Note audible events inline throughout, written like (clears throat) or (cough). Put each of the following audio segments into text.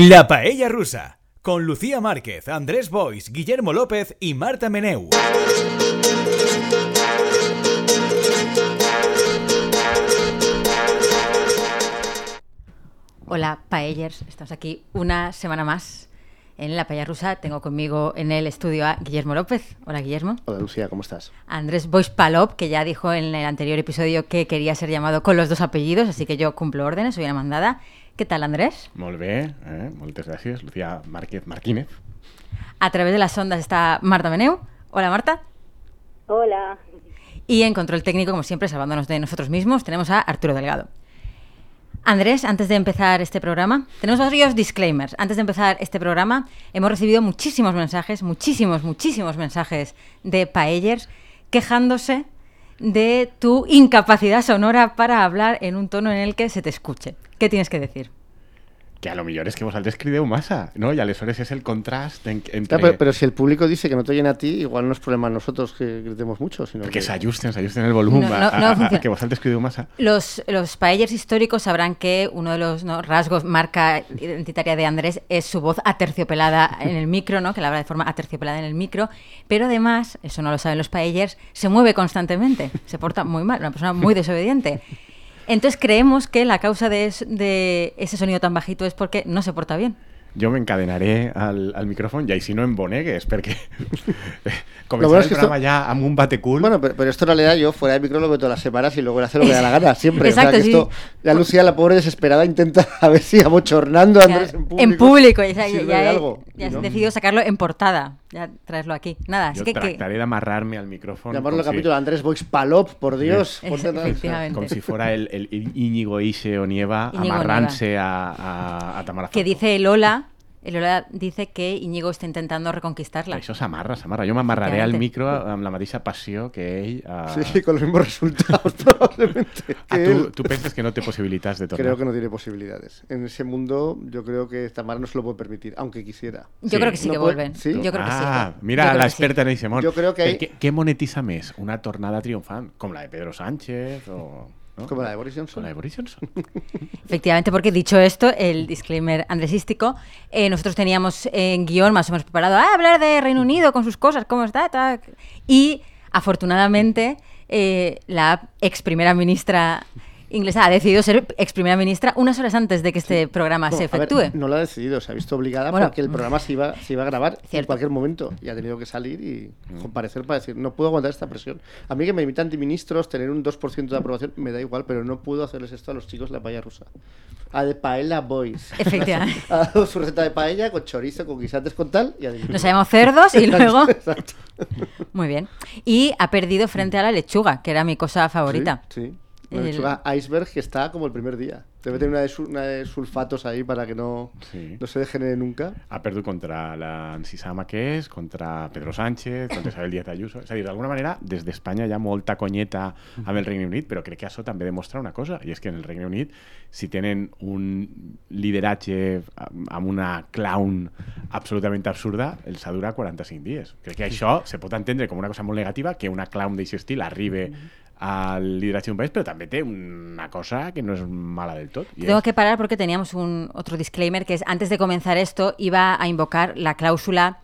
La Paella Rusa, con Lucía Márquez, Andrés Bois, Guillermo López y Marta Meneu. Hola, Paellers. Estamos aquí una semana más en La Paella Rusa. Tengo conmigo en el estudio a Guillermo López. Hola, Guillermo. Hola, Lucía, ¿cómo estás? Andrés Bois Palop, que ya dijo en el anterior episodio que quería ser llamado con los dos apellidos, así que yo cumplo órdenes, soy una mandada. ¿Qué tal, Andrés? Molt bé, eh? moltes gràcies, Lucía Márquez Marquínez. A través de las ondas está Marta Meneu. Hola, Marta. Hola. Y en control técnico, como siempre, salvándonos de nosotros mismos, tenemos a Arturo Delgado. Andrés, antes de empezar este programa, tenemos varios disclaimers. Antes de empezar este programa, hemos recibido muchísimos mensajes, muchísimos, muchísimos mensajes de paellers quejándose de tu incapacidad sonora para hablar en un tono en el que se te escuche. ¿Qué tienes que decir? Que a lo millor és que vosaltres crideu massa, no? I aleshores és el contrast en, entre... Claro, pero, pero si el público dice que no te oyen a ti, igual no es problema nosotros que gritemos mucho, sino Perquè que... s'ajusten, s'ajusten el volum No, no, a, a, no a, funciona. que vosaltres crideu massa. Los, los paellers históricos sabrán que uno de los ¿no? rasgos, marca identitaria de Andrés es su voz aterciopelada en el micro, ¿no? que la habla de forma aterciopelada en el micro, pero además, eso no lo saben los paellers, se mueve constantemente, se porta muy mal, una persona muy desobediente. Entonces creemos que la causa de, es- de ese sonido tan bajito es porque no se porta bien. Jo m'encadenaré al, al micròfon i així no em bonegues, perquè (laughs) començar Lo bueno es el que programa esto- ja amb un batecul... Bueno, pero, pero esto en realidad yo fuera de micro lo veo todas las semanas y luego le hace lo que da la gana, siempre. Exacto, o sea, que sí. esto, ya Lucía, la pobre desesperada, intenta (laughs) a ver si abochornando a Andrés en público. En público, ya, ya- ya de he- algo, ya has ¿no? decidido sacarlo en portada, ya traerlo aquí. Nada, así que, que- tractaré d'amarrar-me al micròfon Llamarlo el si- capítulo Andrés Boix Palop, por Dios. Efectivamente. com si fuera el, el Íñigo Ixe Onieva Íñigo amarrant-se a, a, a Tamara que Falcó. dice el Lola, el dice que Íñigo está intentando reconquistarla. Això s'amarra, s'amarra. Jo m'amarraré al micro amb la mateixa passió que ell. A... Sí, (laughs) con los mismos resultados, (laughs) probablemente. Ah, él. tu penses que no té possibilitats de tornar? Creo que no tiene posibilidades. En ese mundo, yo creo que Tamara no se lo puede permitir, aunque quisiera. Yo Sí. creo que sí No que puede- vuelven. ¿sí? Yo creo que sí. ah, Yo mira, creo que l'experta en. Jo crec que Per ell- Què, què monetitza més? Una tornada triomfant, com la de Pedro Sánchez o... ¿no? Como la de Boris Johnson. La de Boris Johnson. (laughs) Efectivamente, porque dicho esto, el disclaimer andresístico, eh, nosotros teníamos en guion más o menos preparado ah, hablar de Reino Unido con sus cosas, cómo está, tal. y afortunadamente eh, la ex primera ministra inglesa ha decidido ser ex primera ministra unas horas antes de que este programa se a ver, efectúe. no lo ha decidido, se ha visto obligada Bueno, porque el programa se iba, se iba a grabar en cualquier momento y ha tenido que salir y Mm. comparecer para decir, no puedo aguantar esta presión. A mí que me imitan antiministros, tener un 2% de aprobación, me da igual, pero no puedo hacerles esto a los chicos de la paella rusa. A de Paella Boys. Efectivamente. (laughs) Ha dado su receta de paella con chorizo, con guisantes, con tal y adivina. Nos llamamos cerdos y (laughs) luego... (laughs) Exacto. Muy bien. Y ha perdido frente a la lechuga, que era mi cosa favorita. Sí, sí. Una El- lechuga iceberg que está como el primer día. Debe tener una de, su- una de sulfatos ahí para que no, Sí. no se degenere nunca. Ha perdut contra l'Ancisama que és, contra Pedro Sánchez, contra Isabel Díaz Ayuso. És a dir, d'alguna manera, des d'Espanya hi ha molta conyeta amb el Regne Unit, però crec que això també demostra una cosa, i és que en el Regne Unit, si tenen un lideratge amb amb una clown absolutament absurda, els ha durat 45 dies. Crec que això se pot entendre com una cosa molt negativa, que una clown d'aquest estil arribi al lideratge d'un país, però també té una cosa que no és mala del tot. i Tengo que parar porque teníamos un otro disclaimer que es antes de comenzar esto iba a invocar la cláusula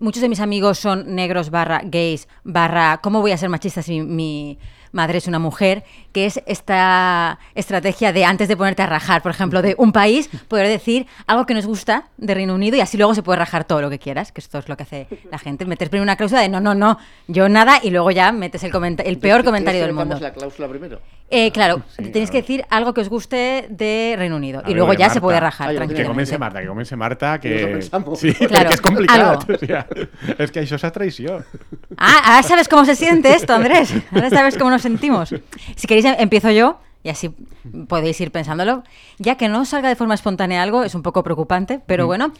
muchos de mis amigos son negros barra gays barra cómo voy a ser machista si mi madre es una mujer que es esta estrategia de antes de ponerte a rajar por ejemplo de un país poder decir algo que nos gusta de Reino Unido y así luego se puede rajar todo lo que quieras que esto es lo que hace la gente meter primero una cláusula de no no no yo nada y luego ya metes el el peor ¿Quieres comentario del mundo la cláusula primero? Eh, claro, Sí, tenéis claro. que decir algo que os guste de Reino Unido. A y luego ya se puede rajar ay, que comenci Marta, que comenci Marta, Que pensamos. Sí, Claro, que és complicat. algo. O sea, és que això és traició. Ah, ahora sabes cómo se siente esto, Andrés. Ahora sabes cómo nos sentimos. Si queréis, em- empiezo yo. Y así podéis ir pensándolo. Ya que no salga de forma espontánea algo, es un poco preocupante, pero bueno,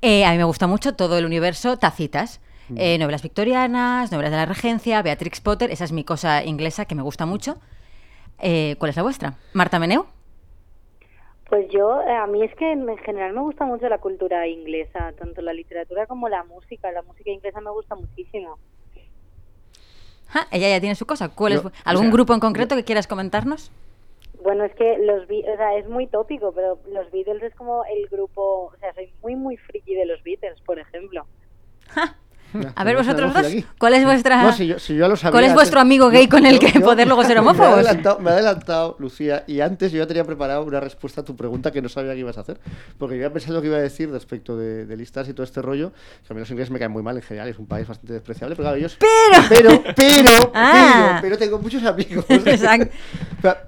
eh, a mí me gusta mucho todo el universo tacitas. Eh, novelas victorianas, novelas de la regencia, Beatrix Potter, esa es mi cosa inglesa que me gusta mucho. Eh, ¿Cuál es la vuestra? Marta Meneu. Pues yo, eh, a mí es que en general me gusta mucho la cultura inglesa, tanto la literatura como la música. La música inglesa me gusta muchísimo. Ja, ella ya tiene su cosa. ¿Cuál es- ¿Algún o sea, grupo en concreto que quieras comentarnos? Bueno, es que los o sea, es muy tópico, pero los Beatles es como el grupo, o sea, soy muy, muy friki de los Beatles, por ejemplo. A ver, vosotros dos. ¿cuál es vuestra... No, si yo, si yo ya lo sabía. ¿Cuál es vuestro amigo gay con el que poder luego ser (laughs) Me he, homófobos? adelantado, me he adelantado, Lucía, y antes yo ya tenía preparado una respuesta a tu pregunta que no sabía que ibas a hacer. Porque yo había pensado que iba a decir respecto de, de listas y todo este rollo, que a mí los ingleses me caen muy mal en general, es un país bastante despreciable, pero claro, ellos... Pero... Pero, pero, (laughs) Ah. pero, pero tengo muchos amigos. (laughs) Exacto.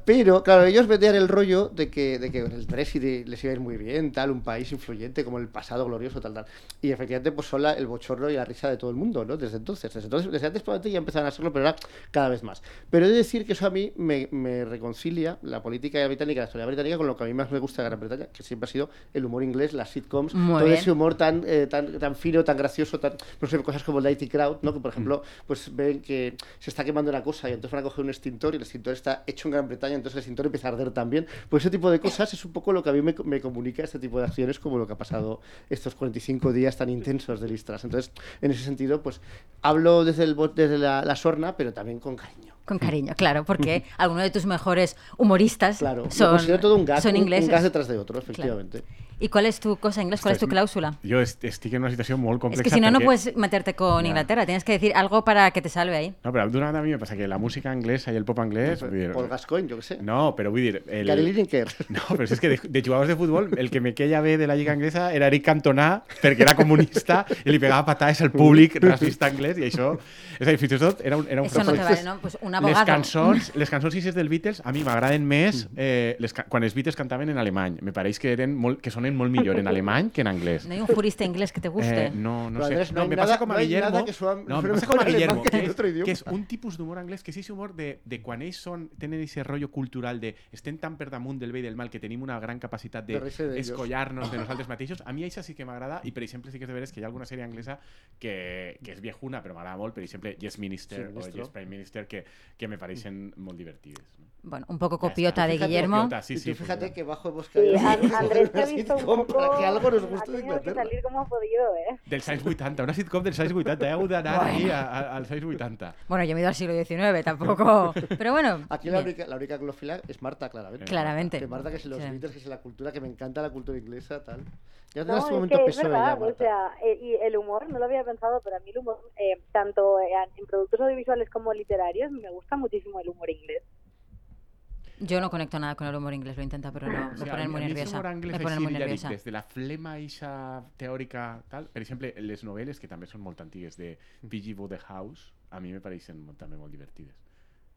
Pero, claro, ellos vendían el rollo de que, de que el Brexit les iba a ir muy bien, tal, un país influyente como el pasado glorioso, tal, tal. Y efectivamente, pues son la- el bochorno y la risa de todo el mundo, ¿no? Desde entonces. Desde, entonces, desde antes probablemente ya empezaban a serlo, pero ahora cada vez más. Pero he de decir que eso a mí me, me reconcilia la política británica, la historia británica, con lo que a mí más me gusta de Gran Bretaña, que siempre ha sido el humor inglés, las sitcoms, Muy todo bien. ese humor tan, eh, tan, tan fino, tan gracioso, tan, no sé, cosas como el IT Crowd, ¿no? Que por ejemplo, pues ven que se está quemando una cosa y entonces van a coger un extintor y el extintor está hecho en Gran Bretaña, entonces el extintor empieza a arder también. Pues ese tipo de cosas es un poco lo que a mí me, me comunica este tipo de acciones, como lo que ha pasado estos 45 días tan intensos de Listras. Entonces, en ese sentido, pues hablo desde, el, desde la, la sorna, pero también con cariño. Con cariño, claro, porque algunos de tus mejores humoristas Claro, lo son, todo un gas, son un- un, ingleses. gas detrás de otro, efectivamente. ¿Y cuál es tu cosa inglés? ¿Cuál es tu Ostres, cláusula? Jo est- estic en una situació molt Es complexa. que si no, no puedes meterte con. Inglaterra. Tienes que decir algo para que te salve ahí. No, però d'una banda a mi me passa que la música anglesa i el pop anglès... vull dir, Paul Gascoigne, yo qué sé. No, però vull dir... El... Gary Lineker. (laughs) No, però és que de, de jugadors de futbol, el que me queia bé de la Lliga Anglesa era Eric Cantona, perquè era comunista i li pegava patades al públic racista anglès, i això... És a dir, fins i tot era un, era un Eso no te vale, ¿no? Pues un les abogado. cançons, les cançons sis dels Beatles a mi m'agraden més eh, les, quan els Beatles cantaven en alemany. Me pareix que, eren molt, que sonen molt millor en alemany que en anglès. ¿No hay un jurista inglés que te guste? Eh, no, no sé. Andrés, no no, me nada- pasa com no a hay Guillermo. que no, me pasa com a Guillermo, que en que, és un tipus d'humor anglès que és aquest humor de, de quan ells són, tenen aquest rotllo cultural de estem tan per damunt del bé i del mal que tenim una gran capacitat De reírse d'ells. d'escollar-nos de, nosaltres (laughs) mateixos. A mi això sí que m'agrada i, per exemple, sí que és de veres que hi ha alguna sèrie anglesa que, que és viejuna, però m'agrada molt. Per exemple, Yes Minister Sí, o. Yes Prime Minister, que, que me pareixen molt divertides. No? Bueno, un poco copiota de Guillermo. copiota. Sí, y tú sí, pues fíjate ya. que bajo hemos Sí, caído. An- Andrés te ha visto un sitcom poco... para que algo nos ha guste de Inglaterra. salir como ha podido, ¿eh? Dels anys 80, una sitcom dels anys 80. He hagut d'anar aquí a, a, als anys 80. Bueno, yo me he ido al siglo XIX, tampoco. Pero bueno. Aquí la única, la única glófila es Marta, claramente. Claramente. Que Marta, que es los Sí. Beatles, que es la cultura, que me encanta la cultura inglesa, tal. Ya No, es momento que es verdad, ya, o sea, eh, y el humor, no lo había pensado, pero a mí el humor, eh, tanto en, en productos audiovisuales como literarios, me gusta muchísimo el humor inglés. Yo no conecto nada con el humor inglés, lo intento, pero no, O me sea, ponen muy nerviosa. Me ponen dic, nerviosa. des de la flema ixa teòrica, tal, per exemple, les novel·les, que també són molt antigues, de P.G. Wodehouse, a mi me pareixen molt, també molt divertides.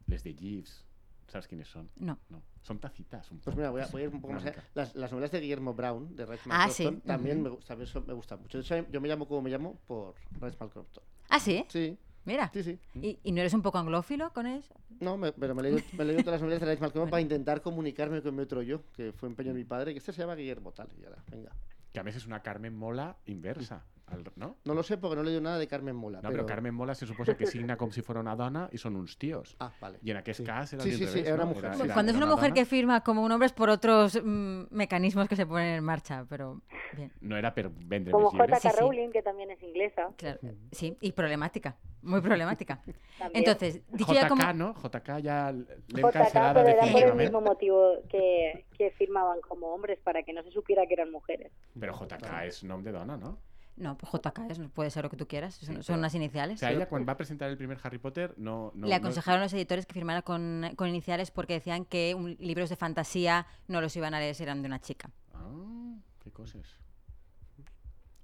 Les de Jeeves, saps quines són? No. No, són tacitas, un Pues poc. mira, voy a, voy a ir un poco más allá. Las, las novelas de Guillermo Brown, de Rex Ah, sí. También, Ujú. me, gu- también son- me gustan mucho. De hecho, yo me llamo como me llamo por Rex Malcropton. Ah, sí. Sí, Mira. sí, sí. ¿Y, y no eres un poco anglófilo con eso? No, me- pero me leído, me todas las novelas de Rex Malcropton para intentar comunicarme con mi otro yo, que fue empeño de mi padre, que este se llama Guillermo tal. Y ahora, venga. Que a és una Carmen Mola inversa, al, no? No lo sé porque no he leído nada de Carmen Mola. No, però Carmen Mola se suposa que signa com si fos una dona i són uns tios. Ah, vale. I en aquest Sí. cas era Sí, sí, sí, revés, era una no? mujer. Era- era- Cuando es era una mujer dona. que firma como un hombre es por otros mm, mecanismos que se ponen en marcha, pero bien. No era per vendre Como més llibres. Sí, J.K. sí. Rowling, que también es inglesa. Claro, sí, y problemática, muy problemática. (laughs) También. Entonces, dicho ya JK, como... no? JK ya JK, cancel·lada pero era por el mismo motivo que, que firmaban como hombres, para que no se supiera que eran mujeres. Però JK és nom de dona, no? No, pues JK es- puede ser lo que tú quieras, son, son unas O iniciales. sea, ella quan va presentar el primer Harry Potter no... no Le aconsejaron a los editores que firmara con, con iniciales porque decían que un- libros de fantasía no los iban a leer si eran de una chica. Ah, qué coses.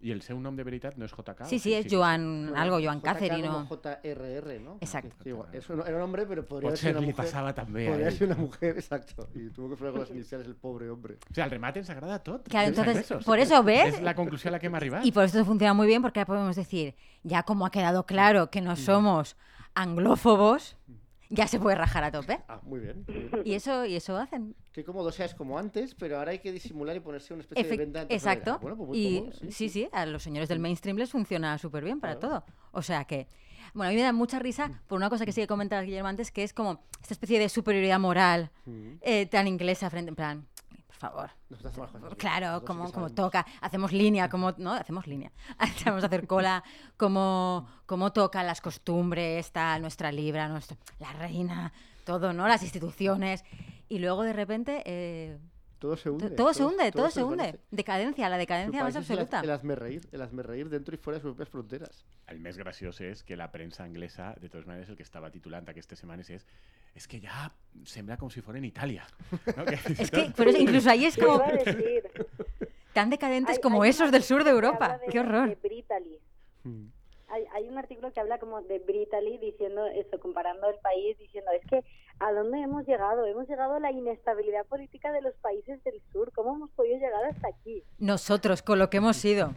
I el seu nom de veritat no és JK? Sí, sí, es Joan algo, Joan JK Catherine. como o- JRR, ¿no? Exacto. Sí, igual. Eso no- era un hombre, pero podría sido una mujer. passava també a Podría ser una mujer, exacto. Y tuvo que fregar con las iniciales el pobre hombre. O sea, el remate ens agrada tot. Claro, entonces, por eso, ¿ves? És la conclusió a la que hem arribat. Y por esto funciona muy bien porque ahora podemos decir, ya como ha quedado claro que no somos anglófobos, ya se puede rajar a tope. Ah, muy bien. muy bien. Y eso, y eso hacen. Qué cómodo seas como antes, pero ahora hay que disimular y ponerse una especie Efe- de venda. Exacto. Bueno, pues muy y cómodo, sí. sí, a los señores del mainstream les funciona súper bien para Claro. todo. O sea que, bueno, a mí me da mucha risa por una cosa que sí que Guillermo antes, que es como esta especie de superioridad moral Mm. eh, tan inglesa frente, en plan, favor. Nosotros hacemos cosas bien. Claro, Nosotros como, toca, hacemos línea, como, ¿no? Hacemos línea. (laughs) Vamos a hacer cola, como, como toca las costumbres, tal, nuestra libra, nuestra, la reina, todo, ¿no? Las instituciones. Y luego de repente, eh, Todo se hunde. Todo se hunde, todo se hunde. desvanece. Decadencia, la decadencia más es absoluta. El hazme reír, el hazme reír dentro y fuera de sus propias fronteras. El més graciós és que la premsa anglesa, de totes maneres, el que estava titulant aquestes setmanes és és que ja sembla com si fora en. No? (laughs) Que, Es que, pero es- incluso ahí es (laughs) como decir. tan decadentes Hay- como hay esos del sur de que Europa. de- Qué horror. De. Hay, hay un artículo que habla como de Britaly diciendo eso, comparando el país, diciendo es que ¿a dónde hemos llegado? Hemos llegado a la inestabilidad política de los países del sur. ¿Cómo hemos podido llegar hasta aquí? Nosotros, con lo que hemos sido.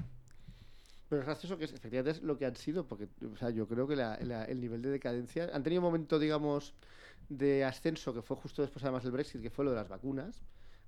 Pero es gracioso que es, efectivamente es lo que han sido, porque o sea, yo creo que la- la- el nivel de decadencia. Han tenido un momento, digamos, de ascenso que fue justo después, además del Brexit, que fue lo de las vacunas.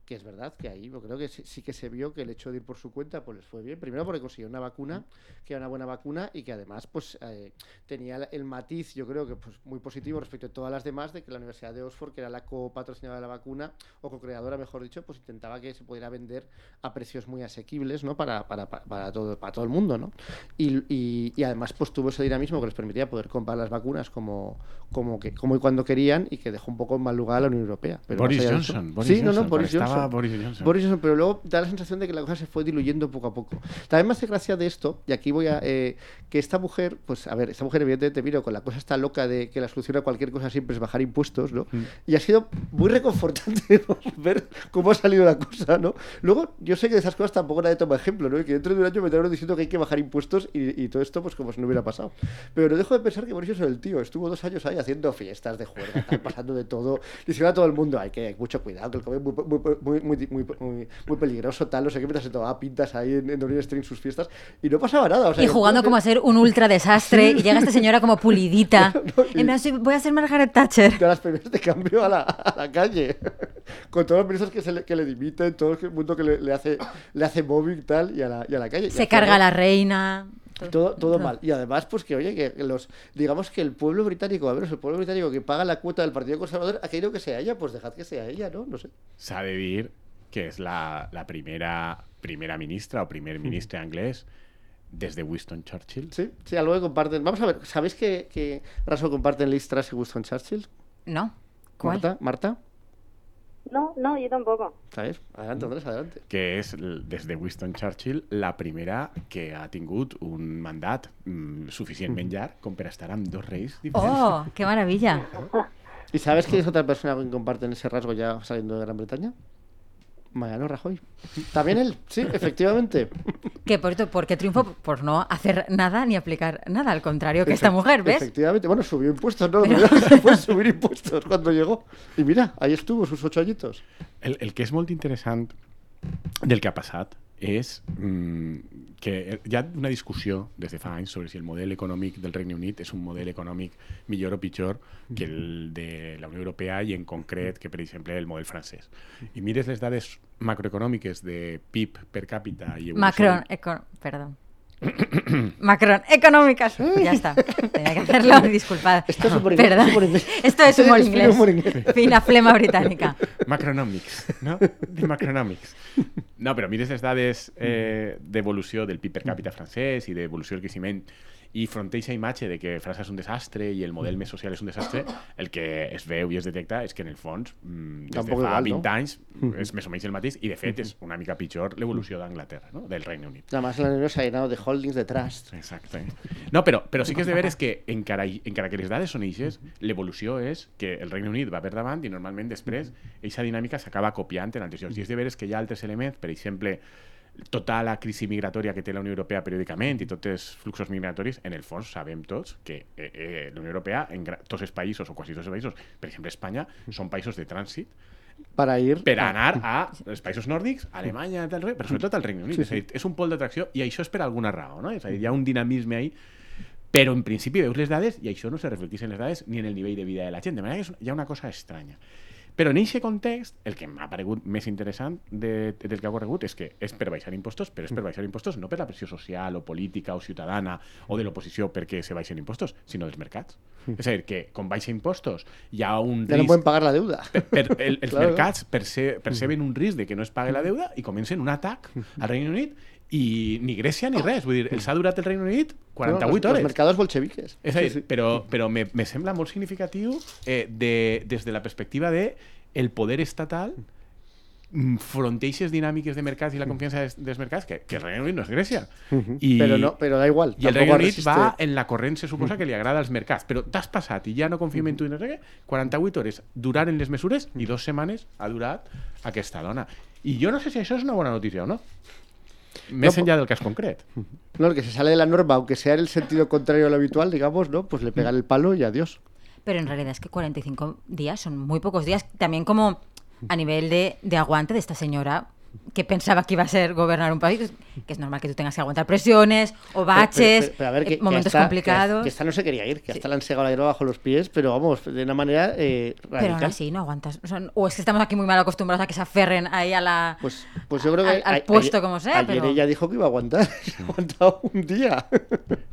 Que es verdad que ahí yo creo que sí, sí que se vio que el hecho de ir por su cuenta pues les fue bien. Primero porque consiguió una vacuna, que era una buena vacuna y que además pues eh, tenía el, matiz, yo creo que pues muy positivo respecto a todas las demás, de que la Universidad de Oxford, que era la copatrocinadora de la vacuna, o co-creadora, mejor dicho, pues intentaba que se pudiera vender a precios muy asequibles, ¿no? Para, para, para, todo, para todo el mundo, ¿no? Y, y- y además pues tuvo ese dinamismo que les permitía poder comprar las vacunas como, como, que, como y cuando querían y que dejó un poco en mal lugar a la Unión Europea. Pero Boris Johnson. Boris sí, Johnson, no, Boris estava Johnson. Boris Johnson. Boris Johnson, pero luego da la sensación de que la cosa se fue diluyendo poco a poco. También me hace gracia de esto, y aquí voy a. eh, que esta mujer, pues a ver, esta mujer, evidentemente, miro con la cosa está loca de que la solución a cualquier cosa siempre es bajar impuestos, ¿no? Mm. Y ha sido muy reconfortante (laughs) ¿no? ver cómo ha salido la cosa, ¿no? Luego, yo sé que de esas cosas tampoco nadie toma ejemplo, ¿no? Y que dentro de un año me estarán diciendo que hay que bajar impuestos y, y todo esto, pues como si no hubiera pasado. Pero no dejo de pensar que Boris Johnson, el tío, estuvo dos años ahí haciendo fiestas de juerga, pasando de todo, diciendo a todo el mundo, hay que hay mucho cuidado, que el COVID es muy, muy, muy, muy, muy, muy, peligroso, tal, no sé qué, mientras se tomaba pintas ahí en, en Street sus fiestas, y no pasaba nada. O sea, Y jugando como a ser un ultra desastre y llega esta señora como pulidita. (laughs) No, y- En plan, "Soy- voy a ser Margaret Thatcher. de las primeras de cambio a la, a la calle. (laughs) Con todos los ministros que, se le, que le dimiten, todo el mundo que le, le hace, le hace mobbing y tal, y a la, y a la calle. Y Se carga la reina. Todo, todo mal. Y además, pues que oye, que los, digamos que el pueblo británico, a ver, el pueblo británico que paga la cuota del Partido Conservador ha querido que sea ella, pues dejad que sea ella, ¿no? No sé. S'ha de dir que és la, la primera, primera ministra o primer ministre anglès des de Winston Churchill. Sí, sí, algo que comparten. Vamos a ver, ¿sabéis que, que Raso comparten Liz Truss y Winston Churchill? No. ¿Cuál? Marta, Marta, No, no, yo tampoco. ¿sabes? Adelante, Andrés, adelante. que és, l- des de Winston Churchill, la primera que ha tingut un mandat mm, suficientment llarg com per estar amb dos reis diferents. Oh, qué maravilla. (laughs) ¿Y sabes quién es otra persona que comparten ese rasgo ya saliendo de Gran Bretaña? Mariano Rajoy. También él, sí, efectivamente. Que por esto, porque triunfo por no hacer nada ni aplicar nada, al contrario que esta mujer, ¿ves? Efectivamente. Bueno, subió impuestos, ¿no? (laughs) Hizo fue subir impuestos cuando llegó. Y mira, ahí estuvo sus ocho añitos. El, el que és molt interessant del que ha passat és mm, que hi ha una discussió des de fa anys sobre si el model econòmic del Regne Unit és un model econòmic millor o pitjor que el de la Unió Europea i en concret que, per exemple, el model francès. I mires les dades macroeconòmiques de PIB per cápita i evolució Macron, eco- perdón. (clears throat) Macron, económicas. Ya está. Tenía que hacerlo, (laughs) disculpad. Esto es humor inglés, Perdón. humor inglés. Esto es humor (laughs) inglés. humor inglés. Fina flema británica. Macronomics, no? De Macronomics. No, però mires les dades eh, d'evolució del PIB per cápita francès i d'evolució del creixement i fronte a aquesta imatge de que França és un desastre i el model més social és un desastre, el que es veu i es detecta és que en el fons, mm, des de Tampoc fa igual, 20 no? anys, és més o menys el mateix i de fet és una mica pitjor l'evolució d'Anglaterra, no? del Regne Unit. Además, la Unión se ha llenado de holdings de trust. Exacte. No, però, però sí que és de veres que (laughs) encara, encara que les dades són eixes, l'evolució és que el Regne Unit va per davant i normalment després aquesta dinàmica s'acaba copiant en altres llocs. I és de veres que hi ha altres elements, per exemple, tota la crisi migratòria que té la Unió Europea periòdicament i tots els fluxos migratoris, en el fons sabem tots que eh, eh, la Unió Europea, en tots els països o quasi tots els països, per exemple Espanya, són països de trànsit Para ir. per anar a els països nòrdics, a Alemanya, tal, però sobretot al Regne Unit. Sí, És, a dir, és un pol d'atracció i això és per alguna raó, no? És a dir, hi ha un dinamisme ahí, però en principi veus les dades i això no se reflecteix en les dades ni en el nivell de vida de la gent, de manera que hi ha una cosa estranya. Però en aquest context, el que m'ha paregut més interessant de, del que ha corregut és que és per baixar impostos, però és per baixar impostos no per la pressió social o política o ciutadana o de l'oposició perquè se baixen impostos, sinó dels mercats. És a dir, que com baixa impostos hi ha un Ya no risc pueden pagar la deuda. per, per, el, (laughs) els Claro. mercats perce, perceben un risc de que no es pagui la deuda i comencen un atac al Regne Unit i ni Grècia ni res. Vull dir, els ha durat el Regne Unit 48 los, hores. Los mercados bolcheviques. És a dir, Sí, sí. però, però me, me sembla molt significatiu eh, de, des de la perspectiva de el poder estatal mm, fronteixes dinàmiques de mercats i la confiança dels, dels mercats que, que el Regne Unit no és Grècia. I, Pero, no, pero da igual. i el Regne Unit va en la corrent, se suposa que li agrada als mercats, però t'has passat i ja no confiem en tu i no sé què, 48 hores duraren les mesures i dues setmanes ha durat aquesta dona. I jo no sé si això és una bona notícia o no. Més No, enllà del cas concret. (laughs) No, el que se sale de la norma, aunque sea en el sentido contrario a lo habitual, digamos, ¿no? Pues le pegan el palo y adiós. Pero en realidad es que 45 días son muy pocos días. También como a nivel de, de aguante de esta señora que pensaba que iba a ser gobernar un país, que es normal que tú tengas que aguantar presiones o baches, Pero- pero- pero a ver, eh, que- que momentos hasta- que- complicados. Que, esta no se quería ir, que hasta le han segado la hierba bajo los pies, pero vamos, de una manera eh, pero aún así no aguantas. O, sea, o es que estamos aquí muy mal acostumbrados a que se aferren ahí a la... Pues, pues yo creo que. Al- al a- puesto ayer- como sea, Ayer pero- ella dijo que iba a aguantar. (laughs) ha aguantado un día. (laughs)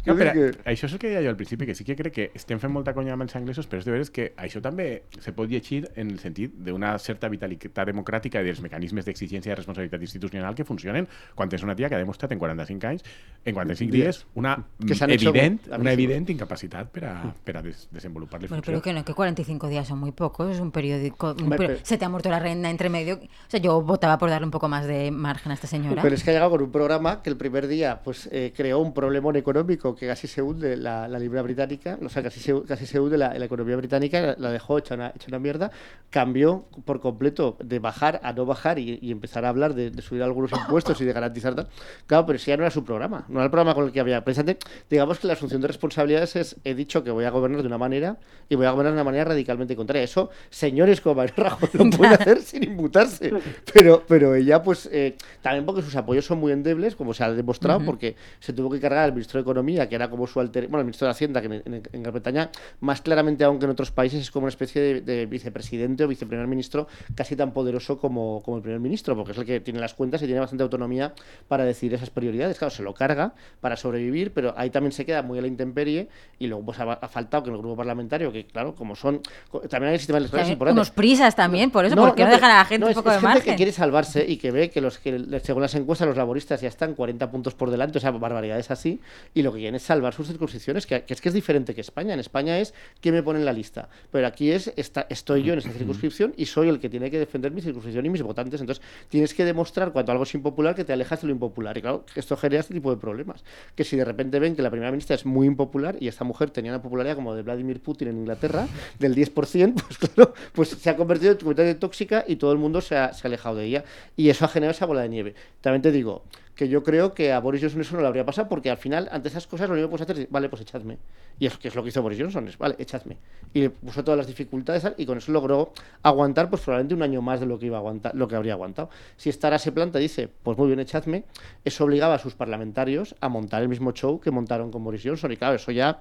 No, decir que- això és el que deia jo al principi, que sí que crec que estem fent molta conya amb els anglesos, però és de veres que això també se pot llegir en el sentit d'una certa vitalitat democràtica i dels mecanismes d'exigència i responsabilitat institucional que funcionen quan és una tia que ha demostrat en 45 anys, en 45 dies, una Que evident, una evident incapacitat per a, per a des desenvolupar les Bueno, funcions. pero que no, que 45 días son muy pocos, es un periódico... un Se te ha muerto la reina entre medio. O sea, yo votaba por darle un poco más de margen a esta señora. Pero es que ha llegado con un programa que el primer día pues eh, creó un problemón económico que casi se hunde la, la libra británica, o sea, casi se, casi se hunde la, la economía británica, la, la dejó hecha una, hecha una mierda, cambió por completo de bajar a no bajar y, y empezar a hablar de, de subir algunos impuestos y de garantizar tal. Claro, pero si ya no era su programa, no era el programa con el que había. Precisamente, digamos que la asunción de responsabilidades es, he dicho que voy a gobernar de una manera y voy a gobernar de una manera radicalmente contraria. Eso, señores como Mariano Rajoy lo (laughs) pueden hacer sin imputarse. Pero, pero ella, pues, eh, también porque sus apoyos son muy endebles, como se ha demostrado, porque se tuvo que cargar al ministro de Economía, que era como su alter... Bueno, el ministro de Hacienda, que en, en- en Gran Bretaña, más claramente aún que en otros países, es como una especie de, de vicepresidente o viceprimer ministro casi tan poderoso como, como el primer ministro, porque es el que tiene las cuentas y tiene bastante autonomía para decidir esas prioridades. Claro, se lo carga para sobrevivir, pero ahí también se queda muy a la intemperie y luego pues ha, ha faltado que en el grupo parlamentario, que claro, como son... También hay el sistema electoral es También importante. unos prisas también, por eso, porque no, dejan a la gente no, un es- poco es de gente margen. que quiere salvarse y que ve que los que según las encuestas los laboristas ya están 40 puntos por delante, o sea, barbaridades así, y lo que quieren es salvar sus circunscripciones, que, que es que es diferente que España. En España es quién me pone en la lista, pero aquí es está, estoy yo en esa circunscripción y soy el que tiene que defender mi circunscripción y mis votantes. Entonces tienes que demostrar cuando algo es impopular que te alejas de lo impopular. Y claro, esto genera este tipo de problemas. Que si de repente ven que la primera ministra es muy impopular y esta mujer tenía una popularidad como de Vladimir Putin en Inglaterra, (laughs) del 10%, pues claro, pues se ha convertido en completamente tóxica y todo el mundo se ha, se ha alejado de ella. Y eso ha generado esa bola de nieve. También te digo que yo creo que a Boris Johnson eso no le habría pasado porque al final, ante esas cosas, lo único que puedes hacer es, vale, pues echadme. Y es que es lo que hizo Boris Johnson, es, vale, echadme. Y le puso todas las dificultades y con eso logró aguantar, pues probablemente un año más de lo que iba a aguantar, lo que habría aguantado. Si esta ahora se planta y dice, pues muy bien, echadme, eso obligaba a sus parlamentarios a montar el mismo show que montaron con Boris Johnson. Y claro, eso ya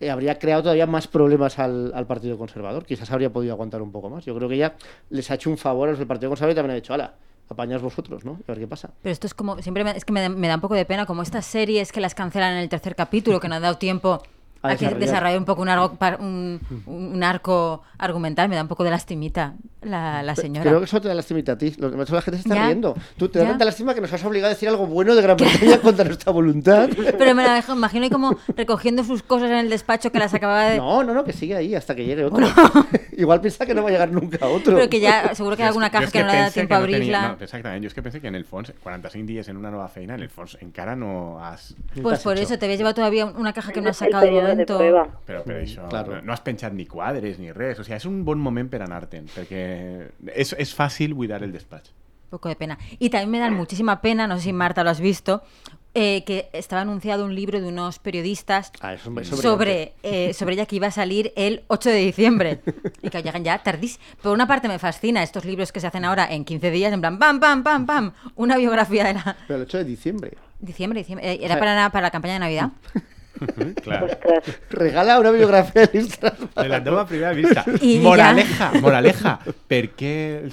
eh, habría creado todavía más problemas al, al Partido Conservador. Quizás habría podido aguantar un poco más. Yo creo que ya les ha hecho un favor a los del Partido Conservador y también ha dicho, ala, apañaos vosotros, ¿no? A ver qué pasa. Pero esto es como, siempre me, es que me me da un poco de pena, como estas series que las cancelan en el tercer capítulo, que no han dado tiempo A a, que desarrollar. desarrolle un poco un arco, par- un, un arco argumental, me da un poco de lastimita la, la señora. Creo que eso te da lástima a ti. Los demás la gente se está Ya, riendo. Tú te da tanta lástima que nos has obligado a decir algo bueno de Gran Bretaña contra nuestra voluntad. (laughs) Pero me la dejo- imagino ahí como recogiendo sus cosas en el despacho que las acababa de... No, no, no, que sigue ahí hasta que llegue otro. (laughs) Igual piensa que no va a llegar nunca otro. Pero que ya, seguro que hay alguna caja és que no le da tiempo a no abrirla. no, exactament, jo és que penso que en el fons, 45 dies en una nova feina, en el fons encara no has... Pues has por hecho? eso te habías llevado todavía una caja que no has sacado de prueba. Però per això Claro. no, no has penjat ni quadres ni res. O sigui, és un bon moment per anar-te'n, perquè és, és fàcil buidar el despatx. Un poco de pena. Y también me dan muchísima pena, no sé si Marta lo has visto, eh, que estaba anunciado un libro de unos periodistas Ah, eso, eso sobre, eh, sobre ella que iba a salir el 8 de diciembre. Y que llegan ya tardísimo. Por una parte me fascina estos libros que se hacen ahora en 15 días, en plan, pam, pam, pam, pam, una biografía de la... Pero el 8 de diciembre. Diciembre, diciembre. eh, Era para, para la campaña de Navidad. (laughs) Clar. Ostras. Regala una biografía de Instagram. De la teva primera vista. (laughs) I moraleja, moraleja. Per què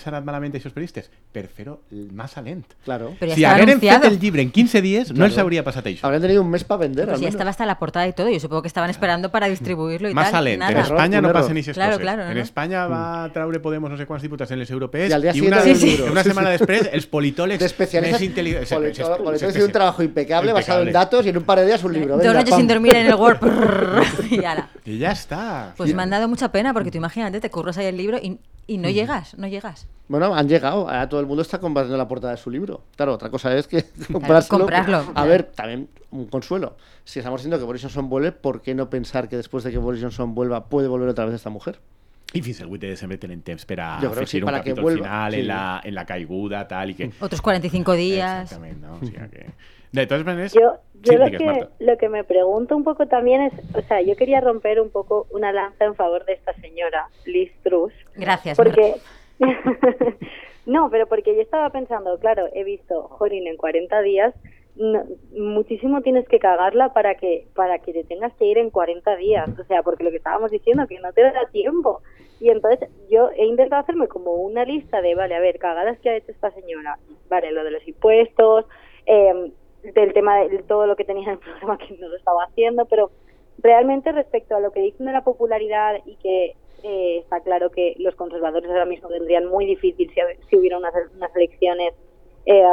anat malament aquests periodistes? Per fer-ho massa lent. Claro. Pero ya si hagueren fet el llibre en 15 dies, no Claro. els hauria passat això. Habrán tenido un mes para vender. Pues al ya estaba hasta la portada y todo. Yo supongo que estaban esperando para distribuirlo y Massa tal. lent. En Un no passen aquestes Claro, coses. claro, en no. Espanya va traure Podemos no sé quants diputats en les europees I al dia i una, siguiente Sí, sí. una sí. després els politòlegs de especialistas. més intel·ligents. Polito- Politólogos hizo un trabajo impecable, basado en datos y en un par de días un libro. Dos noches sin dormir en el Word. (laughs) y ala. I ja està. Pues me han dado mucha pena porque tú imagínate, te curras ahí el libro y, y no llegas, no llegas. Bueno, han llegado. Ahora todo el mundo está comprando la portada de su libro. Claro, otra cosa es que (laughs) comprárselo. comprarlo, A claro. ver, también un consuelo. Si estamos diciendo que Boris Johnson vuelve, ¿por qué no pensar que después de que Boris Johnson vuelva puede volver otra vez esta mujer? I fins al 8 de desembre tenen temps per a Jo crec sí, un para que capítol vuelva, final sí. en, la, en la caiguda, tal, i que... Otros 45 días. Exactament, no? O sigui que... (laughs) De. Yo, yo sí, lo, que, lo que me pregunto un poco también es, o sea, yo quería romper un poco una lanza en favor de esta señora, Liz Truss, Gracias. Porque... (laughs) no, pero porque yo estaba pensando, claro, he visto, Jorin, en 40 días, no- muchísimo tienes que cagarla para que para que te tengas que ir en 40 días, o sea, porque lo que estábamos diciendo, que no te da tiempo. Y entonces yo he intentado hacerme como una lista de, vale, a ver, cagadas que ha hecho esta señora, vale, lo de los impuestos, eh, del tema de todo lo que tenía en el (laughs) programa que no lo estaba haciendo, pero realmente respecto a lo que dicen de la popularidad y que eh, está claro que los conservadores ahora mismo tendrían muy difícil si, si hubiera unas, unas elecciones eh,